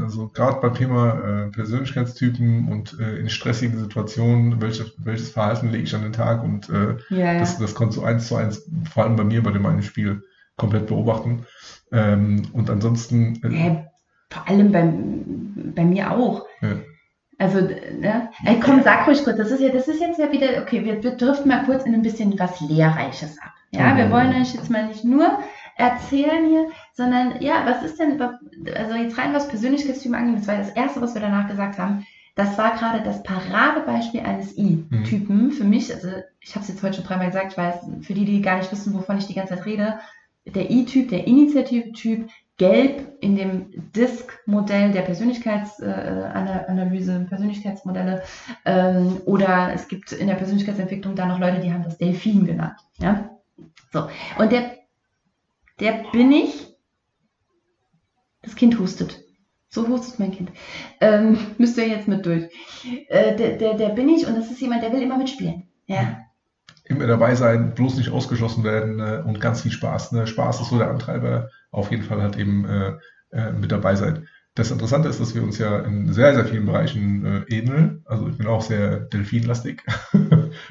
Also gerade beim Thema äh, Persönlichkeitstypen und äh, in stressigen Situationen, welche, welches Verhalten lege ich an den Tag und äh, ja, ja. Das, das konnte so eins zu eins, vor allem bei mir bei dem einen Spiel, komplett beobachten. Ähm, und ansonsten. Äh, ja, vor allem bei, bei mir auch. Ja. Also, ne? Ey, komm, sag ruhig kurz, das ist ja, das ist jetzt ja wieder, okay, wir, wir driften mal kurz in ein bisschen was Lehrreiches ab. Ja, mhm. wir wollen euch jetzt mal nicht nur erzählen hier, sondern ja, was ist denn, also jetzt rein was Persönlichkeitstypen angeht, das war das erste, was wir danach gesagt haben, das war gerade das Paradebeispiel eines I-Typen mhm. für mich. Also ich habe es jetzt heute schon dreimal gesagt, ich weiß, für die, die gar nicht wissen, wovon ich die ganze Zeit rede, der I-Typ, der Initiative-Typ, gelb in dem DISC-Modell der Persönlichkeitsanalyse, äh, Persönlichkeitsmodelle, ähm, oder es gibt in der Persönlichkeitsentwicklung da noch Leute, die haben das Delfin genannt. Ja? So. Und der, der bin ich, das Kind hustet. So hustet mein Kind. Ähm, müsst ihr jetzt mit durch. Äh, der, der, der bin ich und das ist jemand, der will immer mitspielen. Ja immer dabei sein, bloß nicht ausgeschlossen werden äh, und ganz viel Spaß. Ne? Spaß ist so der Antreiber, auf jeden Fall halt eben äh, äh, mit dabei sein. Das Interessante ist, dass wir uns ja in sehr, sehr vielen Bereichen äh, ähneln. Also ich bin auch sehr delfinlastig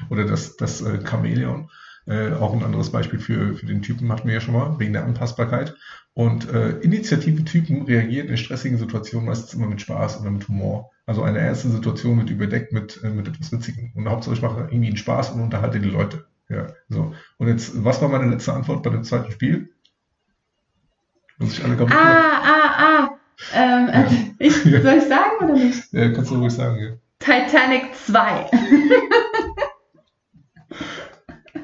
oder das, das äh, Chamäleon. Äh, auch ein anderes Beispiel für, für den Typen hatten wir ja schon mal, wegen der Anpassbarkeit. Und äh, Initiative-Typen reagieren in stressigen Situationen meistens immer mit Spaß oder mit Humor. Also eine ernste Situation wird überdeckt mit, äh, mit etwas Witzigem. Und Hauptsache ich mache irgendwie einen Spaß und unterhalte die Leute. Ja, so. Und jetzt, was war meine letzte Antwort bei dem zweiten Spiel? Muss ich alle kaputt Ah, ah, ah. Ähm, ja. ich, soll ich sagen oder nicht? Ja, kannst du ruhig sagen, ja. Titanic 2.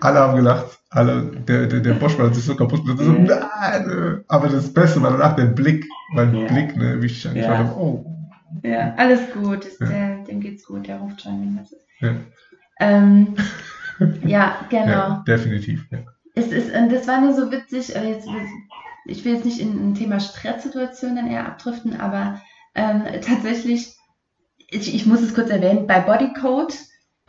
alle haben gelacht. Alle, der, der, der Bosch war sich so kaputt. So, nein, äh. aber das Beste war danach der Blick. Mein ja. Blick, ne, wie ich angeschaut ja. habe. Oh. Ja, alles gut. Ja. Der, dem geht's gut. Der ruft schon. Ja. Ähm, ja, genau. Ja, definitiv. Ja. Es ist, und das war nur so witzig. Äh, jetzt, ich will jetzt nicht in ein Thema Stresssituationen eher abdriften, aber ähm, tatsächlich, ich, ich muss es kurz erwähnen, bei Bodycode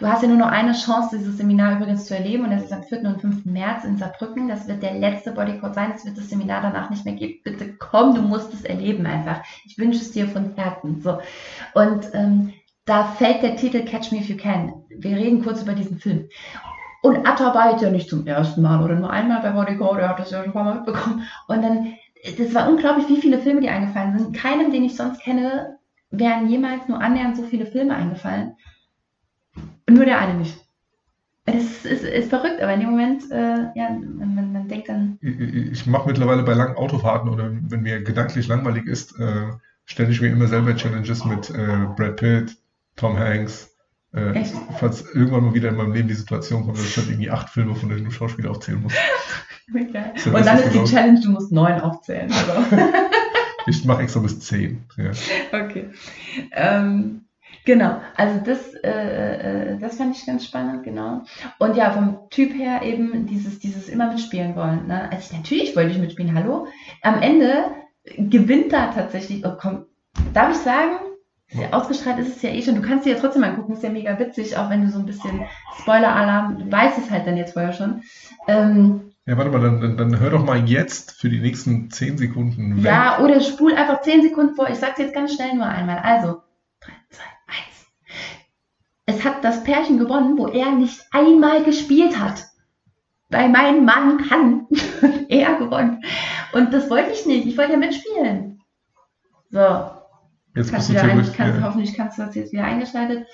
Du hast ja nur noch eine Chance, dieses Seminar übrigens zu erleben und das ist am 4. und 5. März in Saarbrücken. Das wird der letzte Bodycode sein. Es wird das Seminar danach nicht mehr geben. Bitte komm, du musst es erleben einfach. Ich wünsche es dir von Herzen. So. Und ähm, da fällt der Titel Catch Me If You Can. Wir reden kurz über diesen Film. Und Atabait ja nicht zum ersten Mal oder nur einmal bei Bodycode, er hat das ja schon Mal mitbekommen. Und dann, das war unglaublich, wie viele Filme die eingefallen sind. Keinem, den ich sonst kenne, wären jemals nur annähernd so viele Filme eingefallen. Nur der eine nicht. Das ist, ist, ist verrückt, aber in dem Moment, äh, ja, man, man, denkt dann. Ich, ich mache mittlerweile bei langen Autofahrten oder wenn mir gedanklich langweilig ist, äh, stelle ich mir immer selber Challenges mit äh, Brad Pitt, Tom Hanks. Äh, Echt? Falls irgendwann mal wieder in meinem Leben die Situation kommt, dass ich dann irgendwie acht Filme von den Schauspielern aufzählen muss. Okay. Und dann ist die Challenge, du musst neun aufzählen. Also. ich mache extra bis zehn. Ja. Okay. Ähm, Genau, also das, äh, äh, das fand ich ganz spannend, genau. Und ja, vom Typ her eben dieses, dieses immer mitspielen wollen. Ne? Also natürlich wollte ich mitspielen, hallo. Am Ende gewinnt da tatsächlich, oh komm, darf ich sagen, ausgestrahlt ist es ja eh schon, du kannst dir ja trotzdem angucken, ist ja mega witzig, auch wenn du so ein bisschen Spoiler-Alarm, du weißt es halt dann jetzt vorher schon. Ähm, ja, warte mal, dann, dann, dann, hör doch mal jetzt für die nächsten 10 Sekunden weg. Ja, oder spul einfach 10 Sekunden vor. Ich sag's jetzt ganz schnell nur einmal. Also, 3, 2, es hat das Pärchen gewonnen, wo er nicht einmal gespielt hat. Weil mein Mann kann. er gewonnen. Und das wollte ich nicht. Ich wollte ja mitspielen. So. Jetzt kannst du wieder ein, kannst. Hoffentlich kannst du das jetzt wieder eingeschaltet.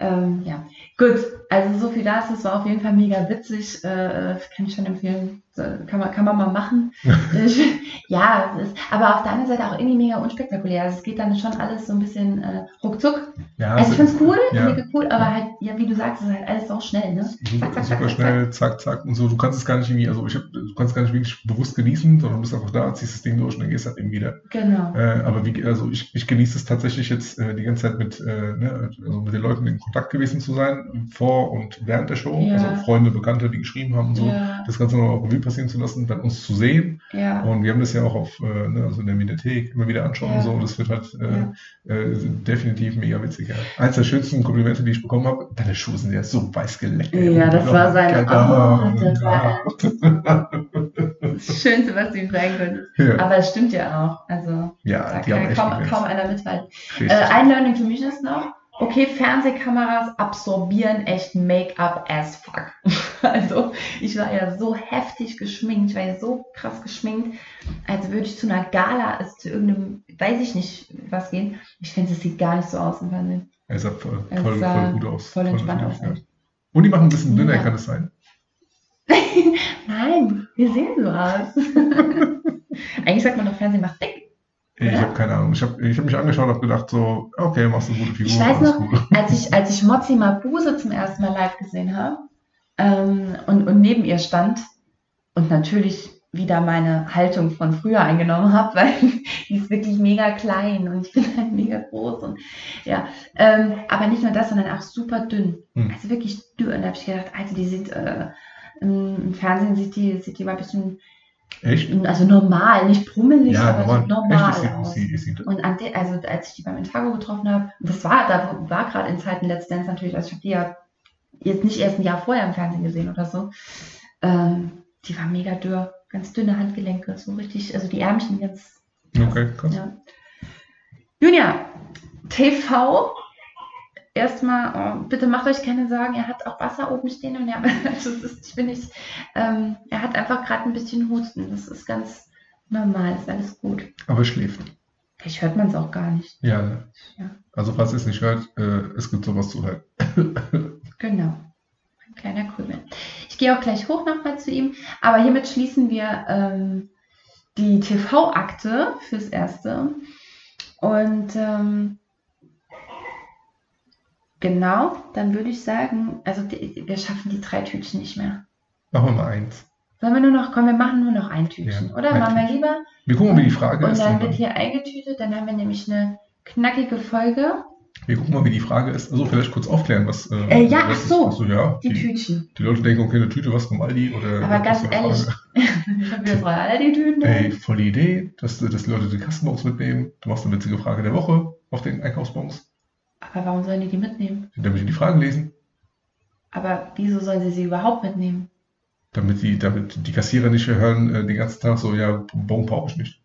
Ähm, ja, gut. Also so viel dazu. Es war auf jeden Fall mega witzig. Äh, kann ich schon empfehlen. Kann, man, kann man mal machen. ja, es ist, aber auf der anderen Seite auch irgendwie mega unspektakulär. Also es geht dann schon alles so ein bisschen äh, ruckzuck. Ja, Also ich finde es cool, ja. mega cool, aber halt, ja, wie du sagst, es ist halt alles auch schnell, ne? Super, Zack, zack, super zack, schnell, zack, zack und so. Du kannst es gar nicht irgendwie, also ich hab, du kannst es gar nicht wirklich bewusst genießen, sondern du bist einfach da, ziehst das Ding durch und dann gehst halt eben wieder. Genau. Äh, aber wie, also ich, ich genieße es tatsächlich jetzt äh, die ganze Zeit mit, äh, ne, also mit den Leuten in Kontakt gewesen zu sein, vor und während der Show. Ja. Also Freunde, Bekannte, die geschrieben haben und so. Das Ganze nochmal Revue passieren zu lassen, dann uns zu sehen. ja. Und wir haben das ja auch auf, äh, ne, also in der Mediathek immer wieder anschauen Ja. und so. Und das wird halt äh, äh, definitiv mega witzig. Ja. Eins der schönsten Komplimente, die ich bekommen habe, deine Schuhe sind ja so weiß geleckt. Ja, das war sein- Ja, oh, das war- ja. Das Schönste, was du ihm sagen könntest. ja. Aber es stimmt ja auch. Also, ja, da die haben kann echt kaum, kaum einer mithalten. Äh, ein Learning für mich ist noch, okay, Fernsehkameras absorbieren echt Make-up as fuck. Also, ich war ja so heftig geschminkt, ich war ja so krass geschminkt, als würde ich zu einer Gala, also zu irgendeinem, weiß ich nicht, was gehen. Ich finde, es sieht gar nicht so aus im Fernsehen. Er sah voll, Es voll, sah voll gut aus. voll entspannt aus, ja. Und die machen ein bisschen dünner, Ja. kann es sein? Nein, wir sehen so aus. Eigentlich sagt man doch, Fernsehen macht dick. Ich habe keine Ahnung. Ich habe ich hab mich angeschaut und habe gedacht so, okay, machst du eine gute Figur. Ich weiß noch, gut. als ich, als ich Mozzi Mabuse zum ersten Mal live gesehen habe ähm, und, und neben ihr stand und natürlich wieder meine Haltung von früher eingenommen habe, weil die ist wirklich mega klein und ich bin halt mega groß und ja, ähm, aber nicht nur das, sondern auch super dünn. Hm. Also wirklich dünn. Da habe ich gedacht, also die sieht äh, im im Fernsehen sieht die, sieht die mal ein bisschen, Echt? also normal, nicht brummelig, Ja, aber normal. Echt, ist sie, aus. ist sie, ist sie, Und de, also als ich die beim Intago getroffen habe, das war, da war gerade in Zeiten Let's Dance natürlich, also ich habe die ja jetzt nicht erst ein Jahr vorher im Fernsehen gesehen oder so. Ähm, die war mega dürr, ganz dünne Handgelenke, so richtig, also die Ärmchen ganz. Okay, krass. Ja. Junia, TV. Erstmal, oh, bitte macht euch keine Sorgen, er hat auch Wasser oben stehen und er, also ist, ich bin nicht, ähm, er hat einfach gerade ein bisschen Husten. Das ist ganz normal, ist alles gut. Aber es schläft. Vielleicht hört man es auch gar nicht. Ja? Ja. Also falls ihr es nicht hört, äh, es gibt sowas zu hören. Genau. Ein kleiner Krümel. Ich gehe auch gleich hoch nochmal zu ihm, aber hiermit schließen wir ähm, die TV-Akte fürs Erste. Und ähm, genau, dann würde ich sagen, also die, wir schaffen die drei Tütchen nicht mehr. Machen wir mal eins. Sollen wir nur noch, komm, wir machen nur noch ein Tütchen, Ja, oder? ein Machen wir Tütchen. lieber. Wir gucken mal, wie die Frage Und ist. dann und wird dann, hier eingetütet, dann haben wir nämlich eine knackige Folge. wir gucken mal, wie die Frage ist. Also vielleicht kurz aufklären, was. Äh, ja, was ach so. ach so ja, Die die, Tütchen. die Leute denken, okay, eine Tüte, was vom Aldi oder. Aber ganz ehrlich, ich habe jetzt alle die Tüten. Ey, voll die Idee, dass, dass die Leute die Kastenbox mitnehmen. Du machst eine witzige Frage der Woche auf den Einkaufsbons. Aber warum sollen die die mitnehmen? Damit die die Fragen lesen. Aber wieso sollen sie sie überhaupt mitnehmen? Damit die, damit die Kassierer nicht hören äh, den ganzen Tag so, ja, Bon brauche ich nicht.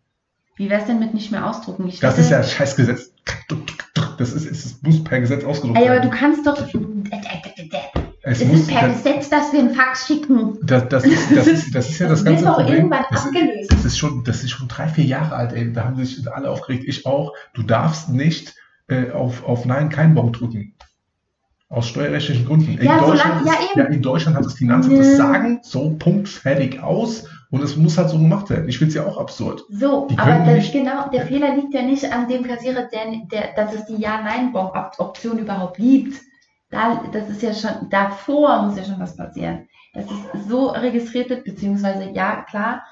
Wie wäre es denn mit nicht mehr ausdrucken? Ich Das wette- ist ja ein scheiß Gesetz. Das ist, es ist, muss per Gesetz ausgedruckt Ey, aber du werden. kannst doch. Es Es muss, ist per das, Gesetz, dass wir einen Fax schicken. das, das, ist, das, ist, das ist ja das Das ganze Problem. irgendwann Das ist, abgelöst. das, ist schon, das ist schon drei, vier Jahre alt, ey. Da haben sich alle aufgeregt, ich auch. Du darfst nicht äh, auf, auf Nein kein Bon drücken. Aus steuerrechtlichen Gründen. In, Ja, Deutschland, solange- ja, ist, eben. ja, in Deutschland hat das Finanzamt das Ja. Sagen, so, Punkt, fertig, aus. Und es muss halt so gemacht werden. Ich finde es ja auch absurd. So, aber das, nicht- genau, der Fehler liegt ja nicht an dem Kassierer, der, der, dass es die Ja-Nein-Option überhaupt gibt. Da, das ist ja schon, davor muss ja schon was passieren. Dass es so registriert wird, beziehungsweise, ja, klar,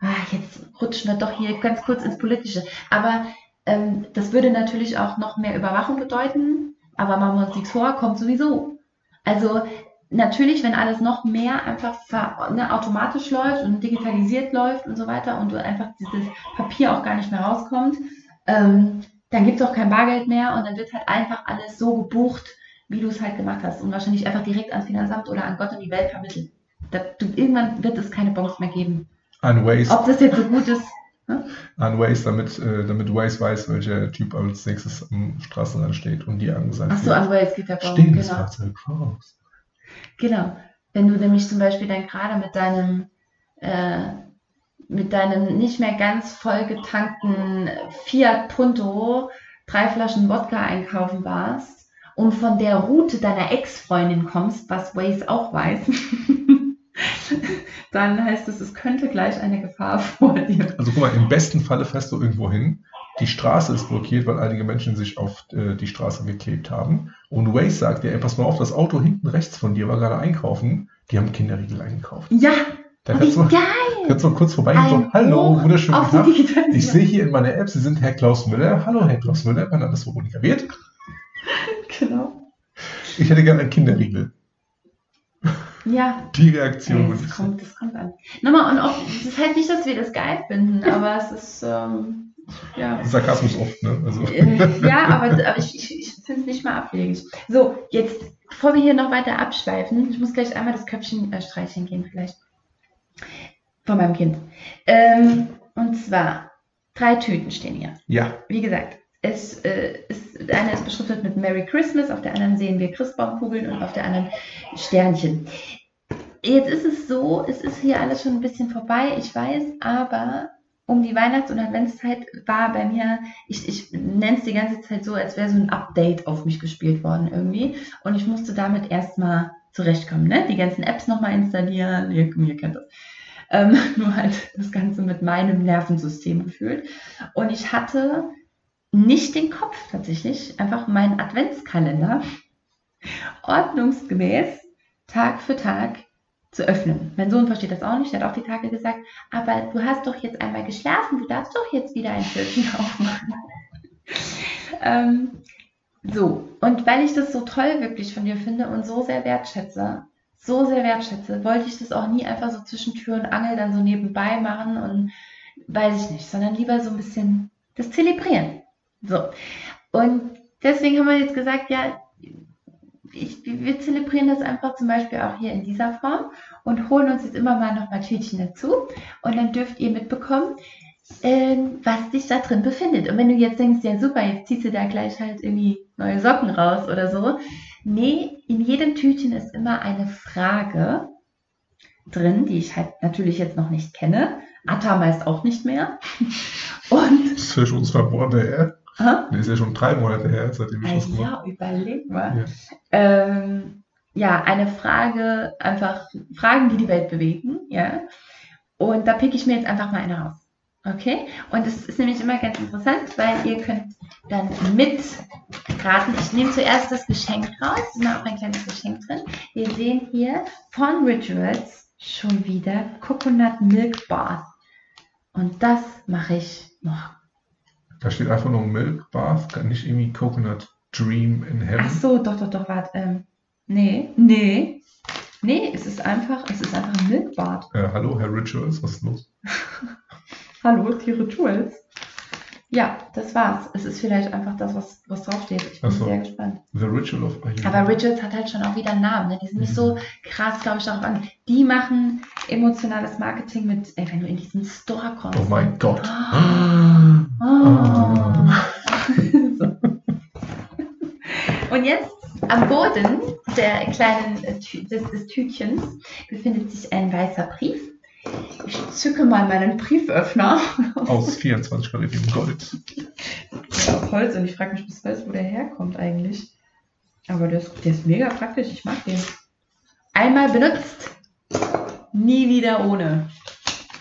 ah, jetzt rutschen wir doch hier ganz kurz ins Politische. Aber ähm, das würde natürlich auch noch mehr Überwachung bedeuten, aber machen wir uns nichts vor, kommt sowieso. Also natürlich, wenn alles noch mehr einfach ne, automatisch läuft und digitalisiert läuft und so weiter und du einfach dieses Papier auch gar nicht mehr rauskommt, ähm, dann gibt es auch kein Bargeld mehr und dann wird halt einfach alles so gebucht, wie du es halt gemacht hast und wahrscheinlich einfach direkt ans Finanzamt oder an Gott und die Welt vermittelt. Da, du, irgendwann wird es keine Bons mehr geben. An Waze, Ob das jetzt so gut ist, an Waze damit, äh, damit Waze weiß, welcher Typ als nächstes am Straßenrand steht und die angesagt ach so, an Waze geht der. Stehendes Genau. Fahrzeug voraus. Genau. Wenn du nämlich zum Beispiel dann gerade mit deinem, äh, mit deinem nicht mehr ganz voll getankten Fiat Punto drei Flaschen Wodka einkaufen warst und von der Route deiner Ex-Freundin kommst, was Waze auch weiß, dann heißt es, es könnte gleich eine Gefahr vor dir. Also guck mal, im besten Falle fährst du irgendwo hin, die Straße ist blockiert, weil einige Menschen sich auf äh, die Straße geklebt haben. Und Waze sagt dir, ey, pass mal auf, das Auto hinten rechts von dir war gerade einkaufen, die haben Kinderriegel eingekauft. Ja, Da kannst du, geil! kannst du kurz vorbeigehen und so, hallo, Tag. Digitalisierung. Ich sehe hier in meiner App, Sie sind Herr Klaus Müller. Hallo, Herr Klaus Müller, mein Name ist Veronika Wirth. Genau. Ich hätte gerne einen Kinderriegel. Ja, Die Reaktion. das kommt, das kommt an. Nochmal, und auch, das heißt nicht, dass wir das geil finden, aber es ist, ähm, ja. Sarkasmus oft, ne? Also, Äh, ja, aber, aber ich, ich, ich finde es nicht mal abwegig. So, jetzt, bevor wir hier noch weiter abschweifen, ich muss gleich einmal das Köpfchen äh, streicheln gehen, vielleicht. Von meinem Kind. Ähm, und zwar, drei Tüten stehen hier. ja, Wie gesagt, es äh, ist, eine ist beschriftet mit Merry Christmas, auf der anderen sehen wir Christbaumkugeln und auf der anderen Sternchen. Jetzt ist es so, es ist hier alles schon ein bisschen vorbei, ich weiß, aber um die Weihnachts- und Adventszeit war bei mir, ich, ich nenne es die ganze Zeit so, als wäre so ein Update auf mich gespielt worden irgendwie. Und ich musste damit erstmal zurechtkommen, ne? Die ganzen Apps nochmal installieren, ihr, ihr kennt das. Ähm, nur halt das Ganze mit meinem Nervensystem gefühlt. Und ich hatte nicht den Kopf tatsächlich, einfach meinen Adventskalender ordnungsgemäß Tag für Tag zu öffnen. Mein Sohn versteht das auch nicht, der hat auch die Tage gesagt, aber du hast doch jetzt einmal geschlafen, du darfst doch jetzt wieder ein Türchen aufmachen. ähm, so, und weil ich das so toll wirklich von dir finde und so sehr wertschätze, so sehr wertschätze, wollte ich das auch nie einfach so zwischen Tür und Angel dann so nebenbei machen und weiß ich nicht, sondern lieber so ein bisschen das zelebrieren. So. Und deswegen haben wir jetzt gesagt, ja, ich, wir zelebrieren das einfach zum Beispiel auch hier in dieser Form und holen uns jetzt immer mal noch mal Tütchen dazu. Und dann dürft ihr mitbekommen, ähm, was sich da drin befindet. Und wenn du jetzt denkst, ja super, jetzt ziehst du da gleich halt irgendwie neue Socken raus oder so. Nee, in jedem Tütchen ist immer eine Frage drin, die ich halt natürlich jetzt noch nicht kenne. Atta meist auch nicht mehr. Und das ist ja Nee, ist ja schon drei Monate her, seitdem ich Ah, das gemacht ja, überleg mal. habe. Ja. Ähm, ja, eine Frage, einfach Fragen, die die Welt bewegen, ja. Und da picke ich mir jetzt einfach mal eine raus. Okay? Und es ist nämlich immer ganz interessant, weil ihr könnt dann mitraten. Ich nehme zuerst das Geschenk raus, ist immer auch ein kleines Geschenk drin. Wir sehen hier von Rituals schon wieder Coconut Milk Bath. Und das mache ich noch. Da steht einfach nur Milk Bath, nicht irgendwie Coconut Dream in Ach Heaven. so, doch, doch, doch, warte. Ähm, nee, nee. Nee, es ist einfach, es ist einfach ein Milchbad. Äh, hallo, Herr Rituals, was ist los? Hallo, die Rituals. Ja, das war's. Es ist vielleicht einfach das, was, was draufsteht. Ich bin so. sehr gespannt. The Ritual of Ayurveda. Aber Rituals hat halt schon auch wieder einen Namen. Ne? Die sind nicht Mhm. so krass, glaube ich, darauf an. Die machen emotionales Marketing mit, ey, wenn du in diesen Store kommst. Oh mein Gott. Ah. Ah. so. Und jetzt am Boden der kleinen des, des Tütchens befindet sich ein weißer Brief. Ich zücke mal meinen Brieföffner Aus 24 Karat Gold. Aus Holz und ich frage mich bis heute, wo der herkommt eigentlich. Aber der ist, der ist mega praktisch, ich mag den. Einmal benutzt, nie wieder ohne.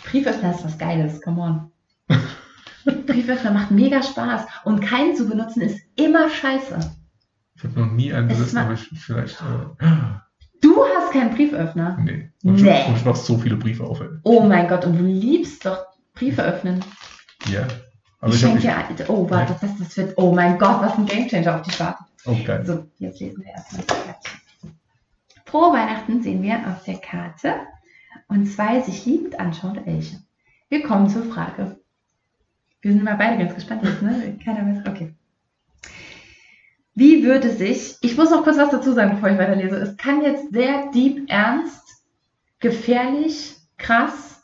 Brieföffner ist was Geiles, come on. Brieföffner macht mega Spaß und keinen zu benutzen ist immer scheiße. Ich habe noch nie einen Es benutzt, aber ich vielleicht. Äh, Du hast keinen Brieföffner. nee. Und, Nee. Ich, und ich mache so viele Briefe auf. Ey. Oh mein Gott, und du liebst doch Briefe öffnen. Ja. Aber ich ich dir, oh, warte, das, das wird, oh mein Gott, was ein Gamechanger auf dich wartet. Oh, geil. So, jetzt lesen wir erstmal die Karte. Frohe Weihnachten sehen wir auf der Karte und zwei sich liebend anschauende Elche. Wir kommen zur Frage. Wir sind mal beide ganz gespannt jetzt, ne? Keiner weiß. Okay. Wie würde sich, ich muss noch kurz was dazu sagen, bevor ich weiterlese. Es kann jetzt sehr deep ernst, gefährlich, krass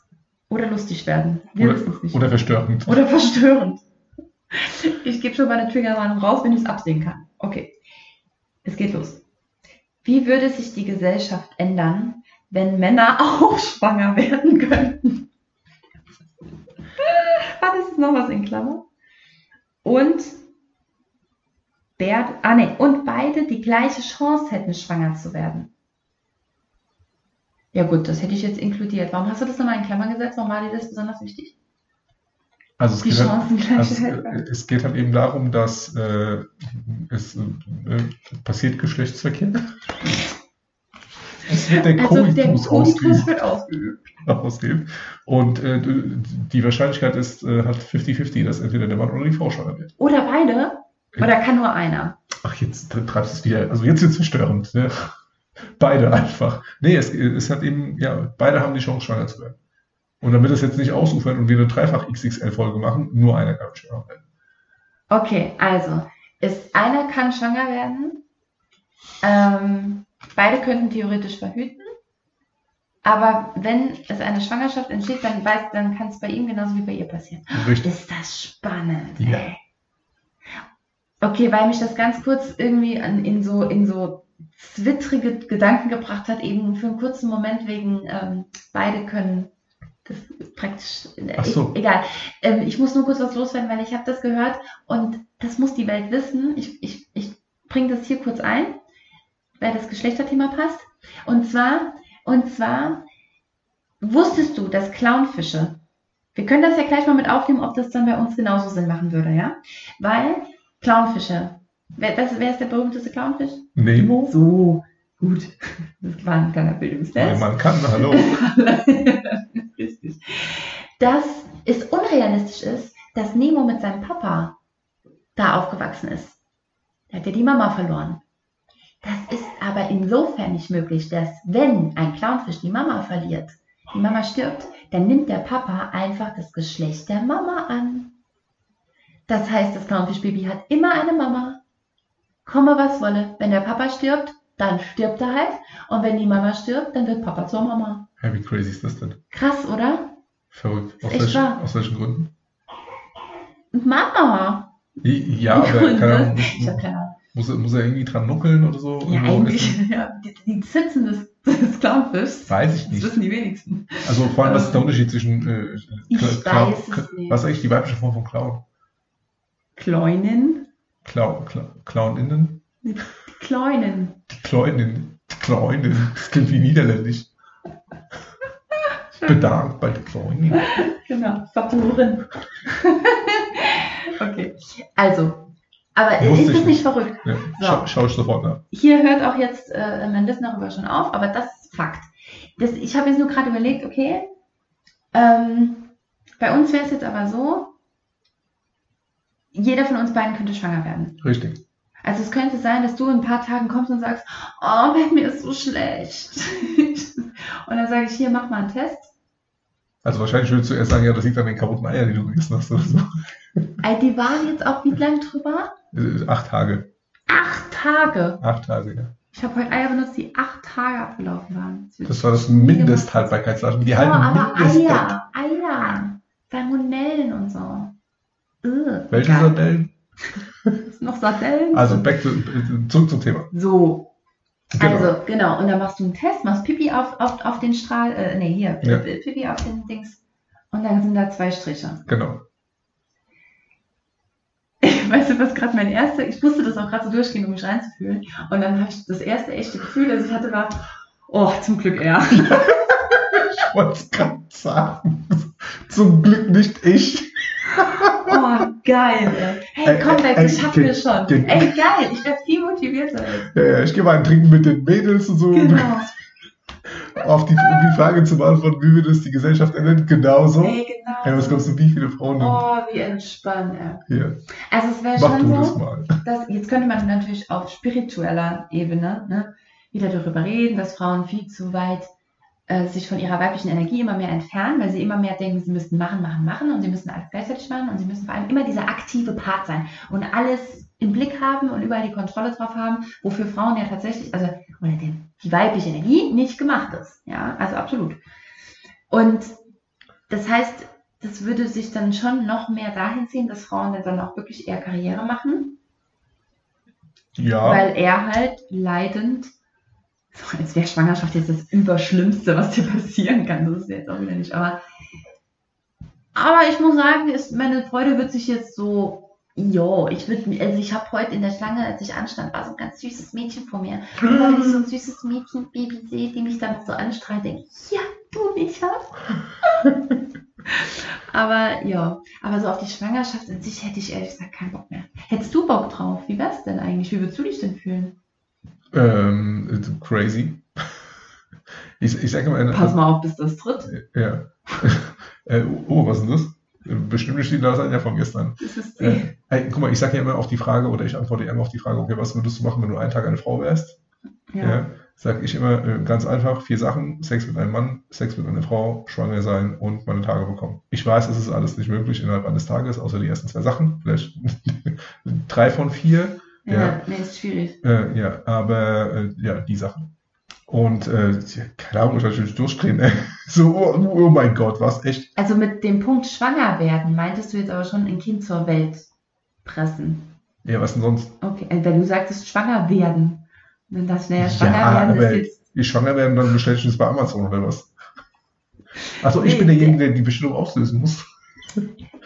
oder lustig werden. Wir Oder, wissen es nicht. oder verstörend. Oder verstörend. Ich gebe schon meine Triggerwarnung raus, wenn ich es absehen kann. Okay. Es geht los. Wie würde sich die Gesellschaft ändern, wenn Männer auch schwanger werden könnten? Was ist noch was in Klammer? Und Bert, ah nee, und beide die gleiche Chance hätten, schwanger zu werden. Ja gut, das hätte ich jetzt inkludiert. Warum hast du das nochmal in Klammern gesetzt? Warum war dir das besonders wichtig? Also es, Die geht halt, also es, es geht halt eben darum, dass äh, es äh, passiert Geschlechtsverkehr. Es wird der also der Koitus ausgeübt. ausgeübt. Und äh, die Wahrscheinlichkeit ist äh, halt 50-50, dass entweder der Mann oder die Frau schwanger wird. Oder beide? Oder kann nur einer? Ach, jetzt treibst du es wieder. Also jetzt wird es verstörend. Ne? Beide einfach. Nee, es, es hat eben, ja, beide haben die Chance, schwanger zu werden. Und damit es jetzt nicht ausufert und wir eine Dreifach-XXL-Folge machen, nur einer kann schwanger werden. Okay, also ist einer kann schwanger werden. Ähm, beide könnten theoretisch verhüten. Aber wenn es eine Schwangerschaft entsteht, dann weiß, dann kann es bei ihm genauso wie bei ihr passieren. Richtig. Ist das spannend, Ja. ey. Okay, weil mich das ganz kurz irgendwie an, in so in so zwittrige Gedanken gebracht hat, eben für einen kurzen Moment wegen ähm, beide können das ist praktisch Ach so. ich, egal. Ähm, ich muss nur kurz was loswerden, weil ich habe das gehört und das muss die Welt wissen. Ich, ich, ich bringe das hier kurz ein, weil das Geschlechterthema passt. Und zwar, und zwar wusstest du, dass Clownfische wir können das ja gleich mal mit aufnehmen, ob das dann bei uns genauso Sinn machen würde, ja? Weil Clownfische. Wer, was, wer ist der berühmteste Clownfisch? Nemo? So, gut. Das war ein kleiner Bildungstest. Mann kann, hallo. Richtig. Dass es unrealistisch ist, dass Nemo mit seinem Papa da aufgewachsen ist. Er hat ja die Mama verloren. Das ist aber insofern nicht möglich, dass wenn ein Clownfisch die Mama verliert, die Mama stirbt, dann nimmt der Papa einfach das Geschlecht der Mama an. Das heißt, das Clownfischbaby hat immer eine Mama. Komme was wolle. Wenn der Papa stirbt, dann stirbt er halt. Und wenn die Mama stirbt, dann wird Papa zur Mama. Ja, wie crazy ist das denn? Krass, oder? Verrückt. Aus, welchen, aus welchen Gründen? Mama. Ja, aber Gründe? keine Ahnung, Ich habe keine Ahnung. muss, er- muss er irgendwie dran nuckeln oder so? Ja, eigentlich. Ja, die, die Zitzen des, des Clownfischs. Weiß ich Das nicht. wissen die wenigsten. Also vor allem, was ist der Unterschied zwischen äh, Ich Cl- weiß Clown-. Was ist eigentlich die weibliche Form von Clown? Kleunen. Clown, Clown, Clowninnen? Die Kleunen. Die Clowninnen. Die Clowninnen. Das klingt wie niederländisch. Bedankt bei den Clowninnen. Genau, verloren. okay, also, aber Wusste ist ich das nicht verrückt? Ja, So. schau, schau ich sofort nach. Hier hört auch jetzt äh, mein Wissen darüber schon auf, aber das ist Fakt. Das, ich habe jetzt nur gerade überlegt, okay, ähm, bei uns wäre es jetzt aber so, jeder von uns beiden könnte schwanger werden. Richtig. Also es könnte sein, dass du in ein paar Tagen kommst und sagst, oh, bei mir ist so schlecht. und dann sage ich, hier, mach mal einen Test. Also wahrscheinlich würdest du erst sagen, ja, das liegt an den kaputten Eiern, die du gegessen hast oder so. Ey, die waren jetzt auch wie lang drüber? Äh, Acht Tage. Acht Tage. Acht Tage, ja. Ich habe heute Eier benutzt, die acht Tage abgelaufen waren. Das war das Mindesthaltbarkeitsdatum. Die Ja, halten aber Mindest. Eier, Eier, Salmonellen und so. Ugh, Welche egal. Sardellen? Noch Sardellen? Also back to, zurück zum Thema. so, Genau. also genau. Und dann machst du einen Test, machst Pipi auf, auf, auf den Strahl, äh, nee, hier, Ja. Pipi auf den Dings. Und dann sind da zwei Striche. Genau. Weißt du, was gerade mein erster, ich musste das auch gerade so durchgehen, um mich reinzufühlen. Und dann habe ich das erste echte Gefühl, das ich hatte, war, oh, zum Glück er. Ich wollte es gerade sagen. Zum Glück nicht ich. Oh, geil, ey. Hey, Ey, komm das schaffen wir schon. Ey, geil, ich wäre viel motivierter. Ja, ja, ich gehe mal ein Trinken mit den Mädels und so. Genau. Auf die, um die Frage zu beantworten, wie wir das die Gesellschaft ändern, genauso. Ey, genau. Ey, was glaubst du, wie viele Frauen du Oh, wie entspannt, ey. hier? Also es wäre schon du das so, mal. dass, jetzt könnte man natürlich auf spiritueller Ebene ne, wieder darüber reden, dass Frauen viel zu weit äh, sich von ihrer weiblichen Energie immer mehr entfernen, weil sie immer mehr denken, sie müssten machen, machen, machen und sie müssen alles gleichzeitig machen und sie müssen vor allem immer dieser aktive Part sein und alles im Blick haben und überall die Kontrolle drauf haben, wofür Frauen ja tatsächlich, also oder die, die weibliche Energie nicht gemacht ist. Ja, also absolut. Und das heißt, das würde sich dann schon noch mehr dahin ziehen, dass Frauen dann auch wirklich eher Karriere machen, Ja, weil er halt leidend, so als wäre Schwangerschaft jetzt das Überschlimmste, was dir passieren kann. Das ist jetzt auch wieder nicht, aber, aber ich muss sagen, ist, meine Freude wird sich jetzt so Jo, ich würde, also ich habe heute in der Schlange, als ich anstand, war so ein ganz süßes Mädchen vor mir. Und wenn ich so ein süßes Mädchen, Baby sehe, die mich dann so anstrahlt, denke ich, ja, du Micha. aber ja, aber so auf die Schwangerschaft in sich hätte ich ehrlich gesagt keinen Bock mehr. Hättest du Bock drauf? Wie wär's denn eigentlich? Wie würdest du dich denn fühlen? Ähm, crazy. Ich, ich sage mal, Pass mal auf, bis das tritt. Ja. oh, was ist denn das? Bestimmt nicht die Lasagne von gestern. Das ist die. Äh, hey, guck mal, ich sage ja immer auf die Frage, oder ich antworte immer auf die Frage, okay, was würdest du machen, wenn du einen Tag eine Frau wärst? ja. Ja. Sag ich immer äh, ganz einfach, vier Sachen, Sex mit einem Mann, Sex mit einer Frau, schwanger sein und meine Tage bekommen. Ich weiß, es ist alles nicht möglich innerhalb eines Tages, außer die ersten zwei Sachen, vielleicht drei von vier. Ja, Ja. nee, ist schwierig. Äh, ja, aber äh, ja, die Sachen. Und äh, keine Ahnung, ich natürlich durchdrehen. Ey. So, oh, oh mein Gott, was echt. Also mit dem Punkt schwanger werden, meintest du jetzt aber schon ein Kind zur Welt pressen. Ja, was denn sonst? Okay, also wenn du sagtest schwanger werden, dann das naja, Ja, schwanger werden aber- ist jetzt. Wie schwanger werden, dann bestelle ich das bei Amazon oder was? Also ich Nee, bin derjenige, der die Bestellung auslösen muss.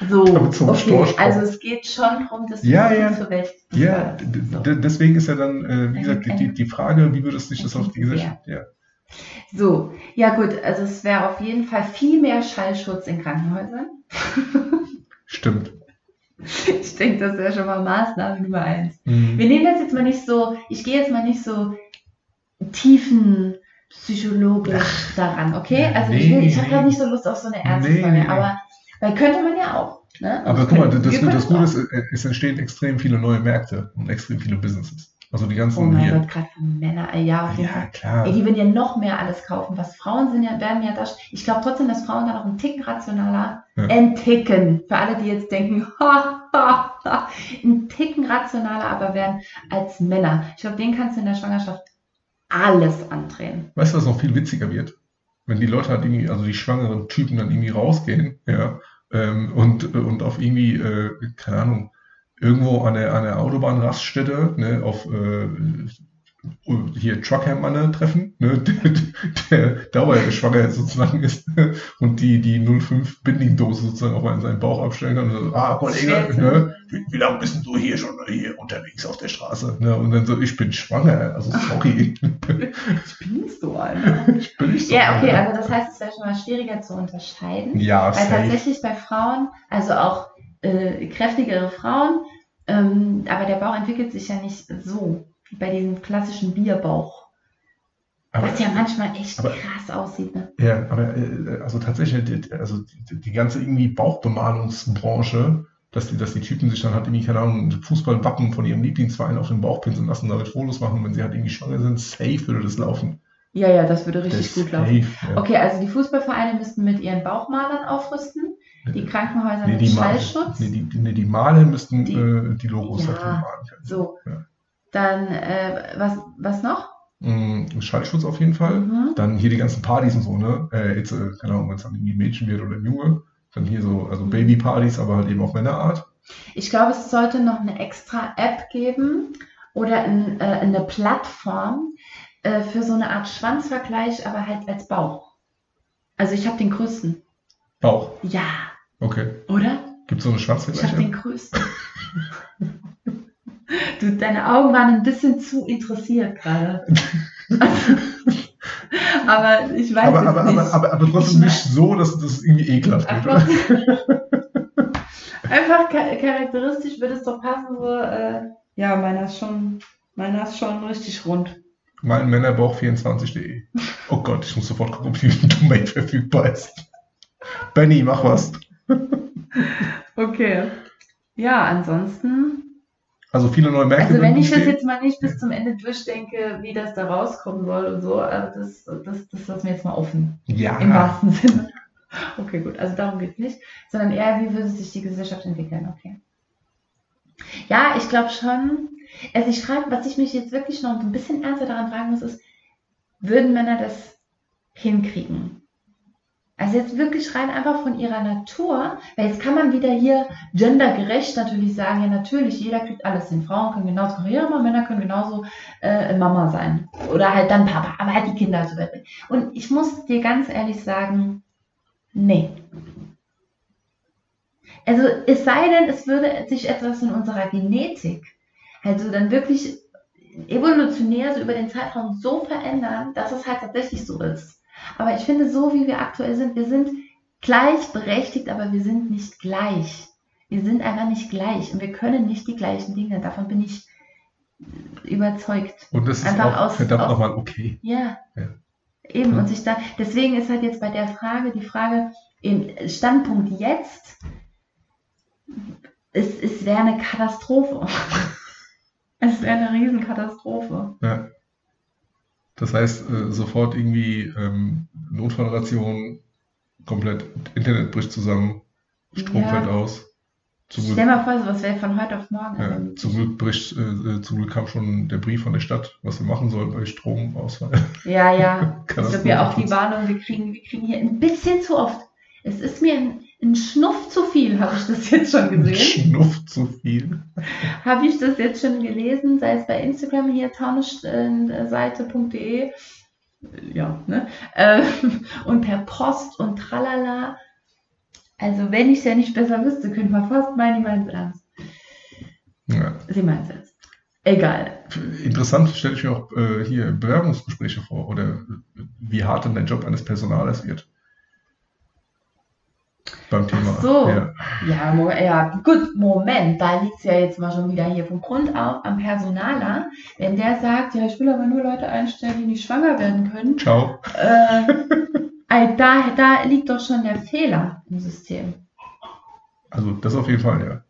So, okay, also es geht schon darum, Ja, das ja. Kind zur Welt Ja, So. deswegen ist ja dann, äh, wie gesagt, die, die, Frage, wie würdest du dich das auf die Gesellschaft. Ja. So, ja gut, also es wäre auf jeden Fall viel mehr Schallschutz in Krankenhäusern. Stimmt. Ich denke, das wäre schon mal Maßnahme Nummer eins. Mhm. Wir nehmen das jetzt mal nicht so, ich gehe jetzt mal nicht so tiefen psychologisch daran, okay? Also ich, will- ich habe Nee. gerade nicht so Lust auf so eine Ärzte-Folge, Nee, nee. aber weil könnte man ja auch. Ne? Aber guck mal, das, das, das Gute ist, es entstehen extrem viele neue Märkte und extrem viele Businesses. Also die ganzen Oh mein hier. Gott, gerade Männer, ja, Ja, Fall. klar. Ey, die werden ja noch mehr alles kaufen. Was Frauen sind ja, werden ja das. Ich glaube trotzdem, dass Frauen da noch einen Ticken rationaler, Ja. ein Ticken, für alle, die jetzt denken, ha, ha, ha, ein Ticken rationaler aber werden als Männer. Ich glaube, denen kannst du in der Schwangerschaft alles andrehen. Weißt du, was noch viel witziger wird? Wenn die Leute halt irgendwie, also die schwangeren Typen dann irgendwie rausgehen, ja, ähm, und, und auf irgendwie, äh, keine Ahnung, irgendwo an der, an der Autobahnraststätte, ne, auf äh, hier Truckermanne treffen, ne, der, der Dauerschwanger sozusagen ist und die, die 05 Bindingdose sozusagen auf einen, seinen Bauch abstellen kann und so, ah, Kollege, ne, wie, wie lange bist du hier schon hier unterwegs auf der Straße? Ne, und dann so, ich bin schwanger, also sorry. Ich bin nicht so, Alter. Ich bin nicht so Ja, okay, also das heißt, es wäre schon mal schwieriger zu unterscheiden. Ja, Weil safe. tatsächlich bei Frauen, also auch äh, kräftigere Frauen, ähm, aber der Bauch entwickelt sich ja nicht so wie bei diesem klassischen Bierbauch. Aber, was ja manchmal echt aber- krass aussieht. Ne? ja, aber äh, also tatsächlich, die, also die, die ganze irgendwie Bauchbemalungsbranche, dass die, dass die Typen sich dann halt irgendwie, keine Ahnung, Fußballwappen von ihrem Lieblingsverein auf den Bauch pinseln lassen, damit Fotos machen, wenn sie halt irgendwie schwanger sind, safe würde das laufen. Ja, ja, das würde richtig Das gut laufen. safe, ja. Okay, also die Fußballvereine müssten mit ihren Bauchmalern aufrüsten, die Krankenhäuser Nee, mit die, Schallschutz. nee, die, nee, die Maler müssten Die- äh, die Logos Ja, halt malen können. So. Ja. Dann, äh, was, was noch? Mm, Schallschutz auf jeden Fall. Mhm. Dann hier die ganzen Partys und so, ne? Äh, jetzt, äh, keine Ahnung, wenn es dann irgendwie ein Mädchen wird oder ein Junge. Dann hier so, also Babypartys, aber halt eben auf Männerart. Ich glaube, es sollte noch eine extra App geben oder ein, äh, eine Plattform äh, für so eine Art Schwanzvergleich, aber halt als Bauch. Also ich habe den größten. Bauch. Ja, Okay. oder? Gibt es so eine Ich habe den größten. du, deine Augen waren ein bisschen zu interessiert gerade. aber ich weiß Aber, aber, nicht. aber, aber, aber trotzdem Ich nicht so, dass das irgendwie ekelhaft wird, Einfach, charakteristisch würde es doch passen, so, äh, ja, meiner ist schon, meiner ist schon richtig rund. Mein Männerbauch24.de. Oh Gott, ich muss sofort gucken, ob die Domain verfügbar ist. Benny, mach was. Okay. Ja, ansonsten, Also viele neue Märkte also wenn ich das jetzt mal nicht bis zum Ende durchdenke, wie das da rauskommen soll und so, also das, das, das lassen wir jetzt mal offen. Ja. Im wahrsten Sinne. Okay, gut, also darum geht es nicht, sondern eher, wie würde sich die Gesellschaft entwickeln, okay. Ja, ich glaube schon. Also ich frage, was ich mich jetzt wirklich noch ein bisschen ernster daran fragen muss, ist, würden Männer das hinkriegen? Also jetzt wirklich rein einfach von ihrer Natur, weil jetzt kann man wieder hier gendergerecht natürlich sagen, ja natürlich, jeder kriegt alles hin. Frauen können genauso Karriere machen, Männer können genauso äh, Mama sein. Oder halt dann Papa, aber halt die Kinder so weit. Und ich muss dir ganz ehrlich sagen, nee. Also es sei denn, es würde sich etwas in unserer Genetik, also dann wirklich evolutionär so über den Zeitraum so verändern, dass es halt tatsächlich so ist. Aber ich finde, so wie wir aktuell sind, wir sind gleichberechtigt, aber wir sind nicht gleich. Wir sind einfach nicht gleich und wir können nicht die gleichen Dinge. Davon bin ich überzeugt. Und das ist Einfach auch aus- verdammt aus- nochmal okay. Ja. Ja. Eben, Ja. und sich da, deswegen ist halt jetzt bei der Frage, die Frage, im Standpunkt jetzt, es, es wäre eine Katastrophe. es wäre eine Riesenkatastrophe. Das heißt, äh, sofort irgendwie ähm, Notfallration, komplett Internet bricht zusammen, Strom Ja. fällt aus. Zum Stell Glück, mal vor, sowas wäre von heute auf morgen. ja, zum Glück bricht, äh, äh, zum Glück kam schon der Brief von der Stadt, was wir machen sollen bei Stromausfall. ja, ja. Ich habe ja auch die Warnung, wir kriegen, wir kriegen hier ein bisschen zu oft. Es ist mir ein, ein Schnuff zu viel, habe ich das jetzt schon gesehen. Schnuff zu viel. Habe ich das jetzt schon gelesen, sei es bei Instagram hier taunusseite.de, ja, ne? Äh, und per Post und tralala. Also wenn ich es ja nicht besser wüsste, könnte man fast meinen, die meinen es ernst. Ja. Sie meinen es ernst. Egal. Interessant stelle ich mir auch äh, hier Bewerbungsgespräche vor oder wie hart denn der Job eines Personalers wird. Beim Thema. Ach so. Ja. Ja, ja, gut, Moment, da liegt es ja jetzt mal schon wieder hier vom Grund auf am Personaler. Wenn der sagt, ja, ich will aber nur Leute einstellen, die nicht schwanger werden können, Ciao. äh, da, da liegt doch schon der Fehler im System. Also das auf jeden Fall, ja.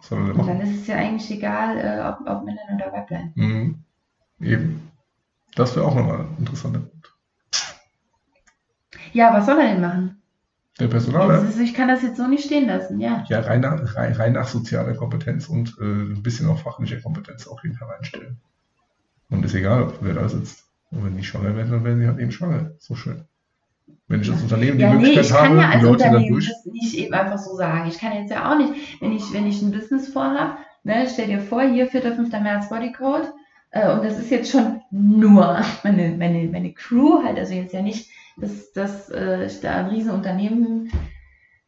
Soll er Und dann ist es ja eigentlich egal, äh, ob, ob Männlein oder Weiblein. Mhm. Eben. Das wäre auch nochmal ein interessanter Punkt. Ja, was soll er denn machen? Der Personaler, ist, ich kann das jetzt so nicht stehen lassen, ja. ja, rein nach, rein, rein nach sozialer Kompetenz und äh, ein bisschen auch fachlicher Kompetenz auf jeden Fall einstellen. Und ist egal, wer da sitzt. Und wenn die schwanger werden, dann werden sie halt eben schwanger. So schön. Wenn ich als Unternehmen die Ja, nee, Möglichkeit ich kann habe, ja als die Leute Unternehmen dadurch. das nicht eben einfach so sagen. Ich kann jetzt ja auch nicht, wenn ich, wenn ich ein Business vorhabe, ne, stell dir vor, hier 4. 5. März Bodycode, äh, und das ist jetzt schon nur meine, meine, meine Crew halt, also jetzt ja nicht, dass, dass äh, ich da ein Riesenunternehmen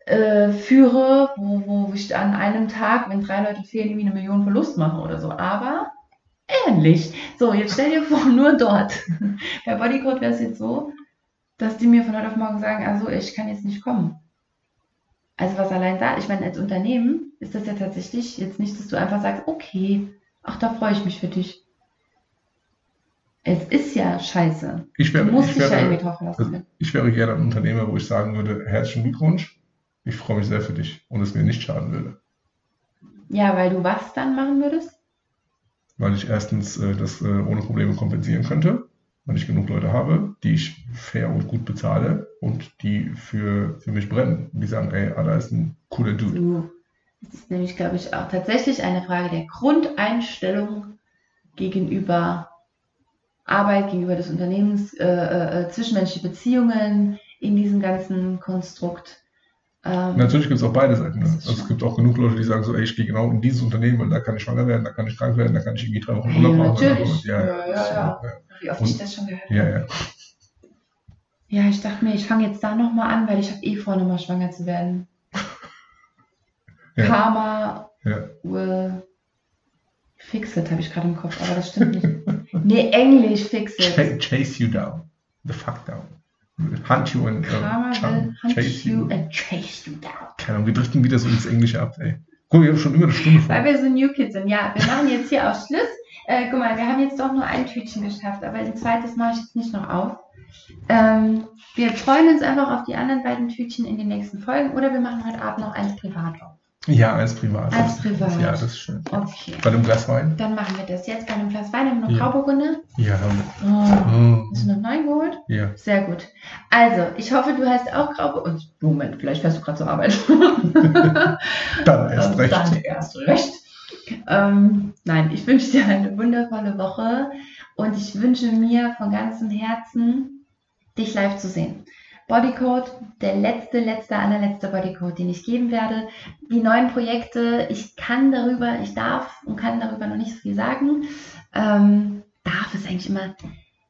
äh, führe, wo, wo ich an einem Tag, wenn drei Leute fehlen, irgendwie eine Million Verlust mache oder so, aber ähnlich. So, jetzt stell dir vor, nur dort. Bei Bodycode wäre es jetzt so, dass die mir von heute auf morgen sagen, also ich kann jetzt nicht kommen. Also was allein da, ich meine, als Unternehmen ist das ja tatsächlich jetzt nicht, dass du einfach sagst, okay, ach, da freue ich mich für dich. Es ist ja scheiße. Ich Du wäre, musst ich, dich ja irgendwie wäre, drauf verlassen also ich wäre gerne ein Unternehmer, wo ich sagen würde, herzlichen Glückwunsch, ich freue mich sehr für dich und es mir nicht schaden würde. Ja, weil du was dann machen würdest? Weil ich erstens äh, das äh, ohne Probleme kompensieren könnte, weil ich genug Leute habe, die ich fair und gut bezahle und die für, für mich brennen. Die sagen, ey, Ada ist ein cooler Dude. Du. Das ist nämlich, glaube ich, auch tatsächlich eine Frage der Grundeinstellung gegenüber Arbeit, gegenüber des Unternehmens, äh, äh, zwischenmenschliche Beziehungen in diesem ganzen Konstrukt. Ähm, Natürlich gibt es auch beide Seiten. Ne? Also es gibt auch genug Leute, die sagen so, ey, ich gehe genau in dieses Unternehmen, weil da kann ich schwanger werden, da kann ich krank werden, da kann ich irgendwie drei Wochen Ja, Urlaub machen. natürlich. Ja, Ja, ja. Wie oft Und- ich das schon gehört Ja, habe. ja. Ja, ich dachte mir, ich fange jetzt da nochmal an, weil ich habe eh vor, nochmal schwanger zu werden. Ja. Karma will fix it, habe ich gerade im Kopf, aber das stimmt nicht. nee, Englisch fix it. Ch- Chase you down. The fuck down. Hunt you and uh, will chum, hunt chase you and chase you down. Keine Ahnung, wir driften wieder so ins Englische ab, ey. Guck, wir haben schon über eine Stunde vor. Weil wir so New Kids sind. Ja, wir machen jetzt hier auch Schluss. Äh, guck mal, wir haben jetzt doch nur ein Tütchen geschafft, aber ein zweites mache ich jetzt nicht noch auf. Ähm, wir freuen uns einfach auf die anderen beiden Tütchen in den nächsten Folgen oder wir machen heute Abend noch eins privat auf. Ja, als privat. Als privat. Ja, das ist schön. Okay. Bei einem Glas Wein? Dann machen wir das jetzt bei einem Glas Wein. Haben wir noch Ja. Grauburgunder? Ja, haben Oh. Mm, Hast du noch neun geholt? Ja. Sehr gut. Also, ich hoffe, du hast auch Grauburgunder. Moment, vielleicht fährst du gerade zur Arbeit. Dann erst recht. Dann erst recht. Ähm, nein, ich wünsche dir eine wundervolle Woche und ich wünsche mir von ganzem Herzen, dich live zu sehen. Bodycode, der letzte, letzte, allerletzte Bodycode, den ich geben werde. Die neuen Projekte, ich kann darüber, ich darf und kann darüber noch nicht so viel sagen. Ähm, darf ist eigentlich immer,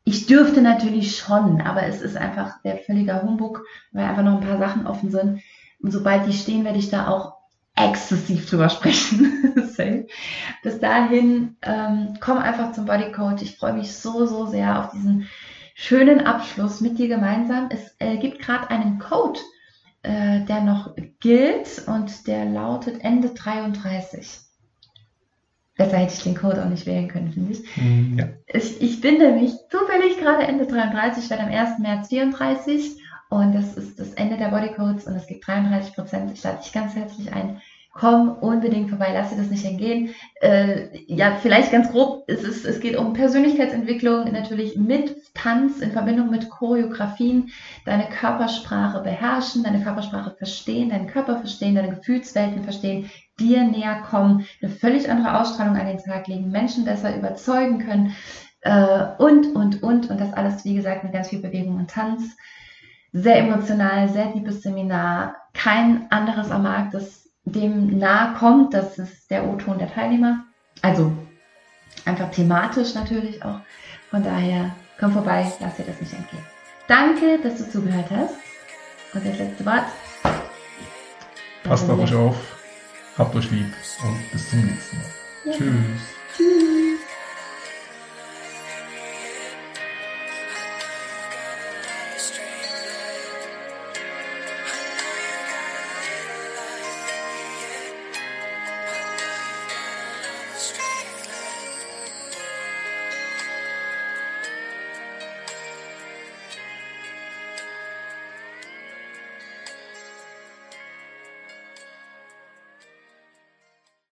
ich dürfte natürlich schon, aber es ist einfach der völliger Humbug, weil einfach noch ein paar Sachen offen sind sobald die stehen, werde ich da auch exzessiv drüber sprechen. Bis dahin, ähm, komm einfach zum Bodycode. Ich freue mich so, so sehr auf diesen schönen Abschluss mit dir gemeinsam. Es äh, gibt gerade einen Code, äh, der noch gilt und der lautet Ende 33. Besser hätte ich den Code auch nicht wählen können, finde ich. Mm, ja. ich. Ich bin nämlich zufällig gerade Ende 33, werde am 1. März 34 und das ist das Ende der Bodycodes und es gibt 33 Prozent. Ich lade dich ganz herzlich ein, komm unbedingt vorbei, lass dir das nicht entgehen. Äh, ja, vielleicht ganz grob, es, ist, es geht um Persönlichkeitsentwicklung, natürlich mit Tanz in Verbindung mit Choreografien, deine Körpersprache beherrschen, deine Körpersprache verstehen, deinen Körper verstehen, deine Gefühlswelten verstehen, dir näher kommen, eine völlig andere Ausstrahlung an den Tag legen, Menschen besser überzeugen können äh, und, und, und. Und das alles, wie gesagt, mit ganz viel Bewegung und Tanz. Sehr emotional, sehr liebes Seminar. Kein anderes am Markt, das dem nahe kommt. Das ist der O-Ton der Teilnehmer. Also einfach thematisch natürlich auch. Von daher komm vorbei, lass dir das nicht entgehen. Danke, dass du zugehört hast. Und das letzte Wort. Passt auf euch auf, habt euch lieb und bis zum nächsten Mal. Ja. Tschüss.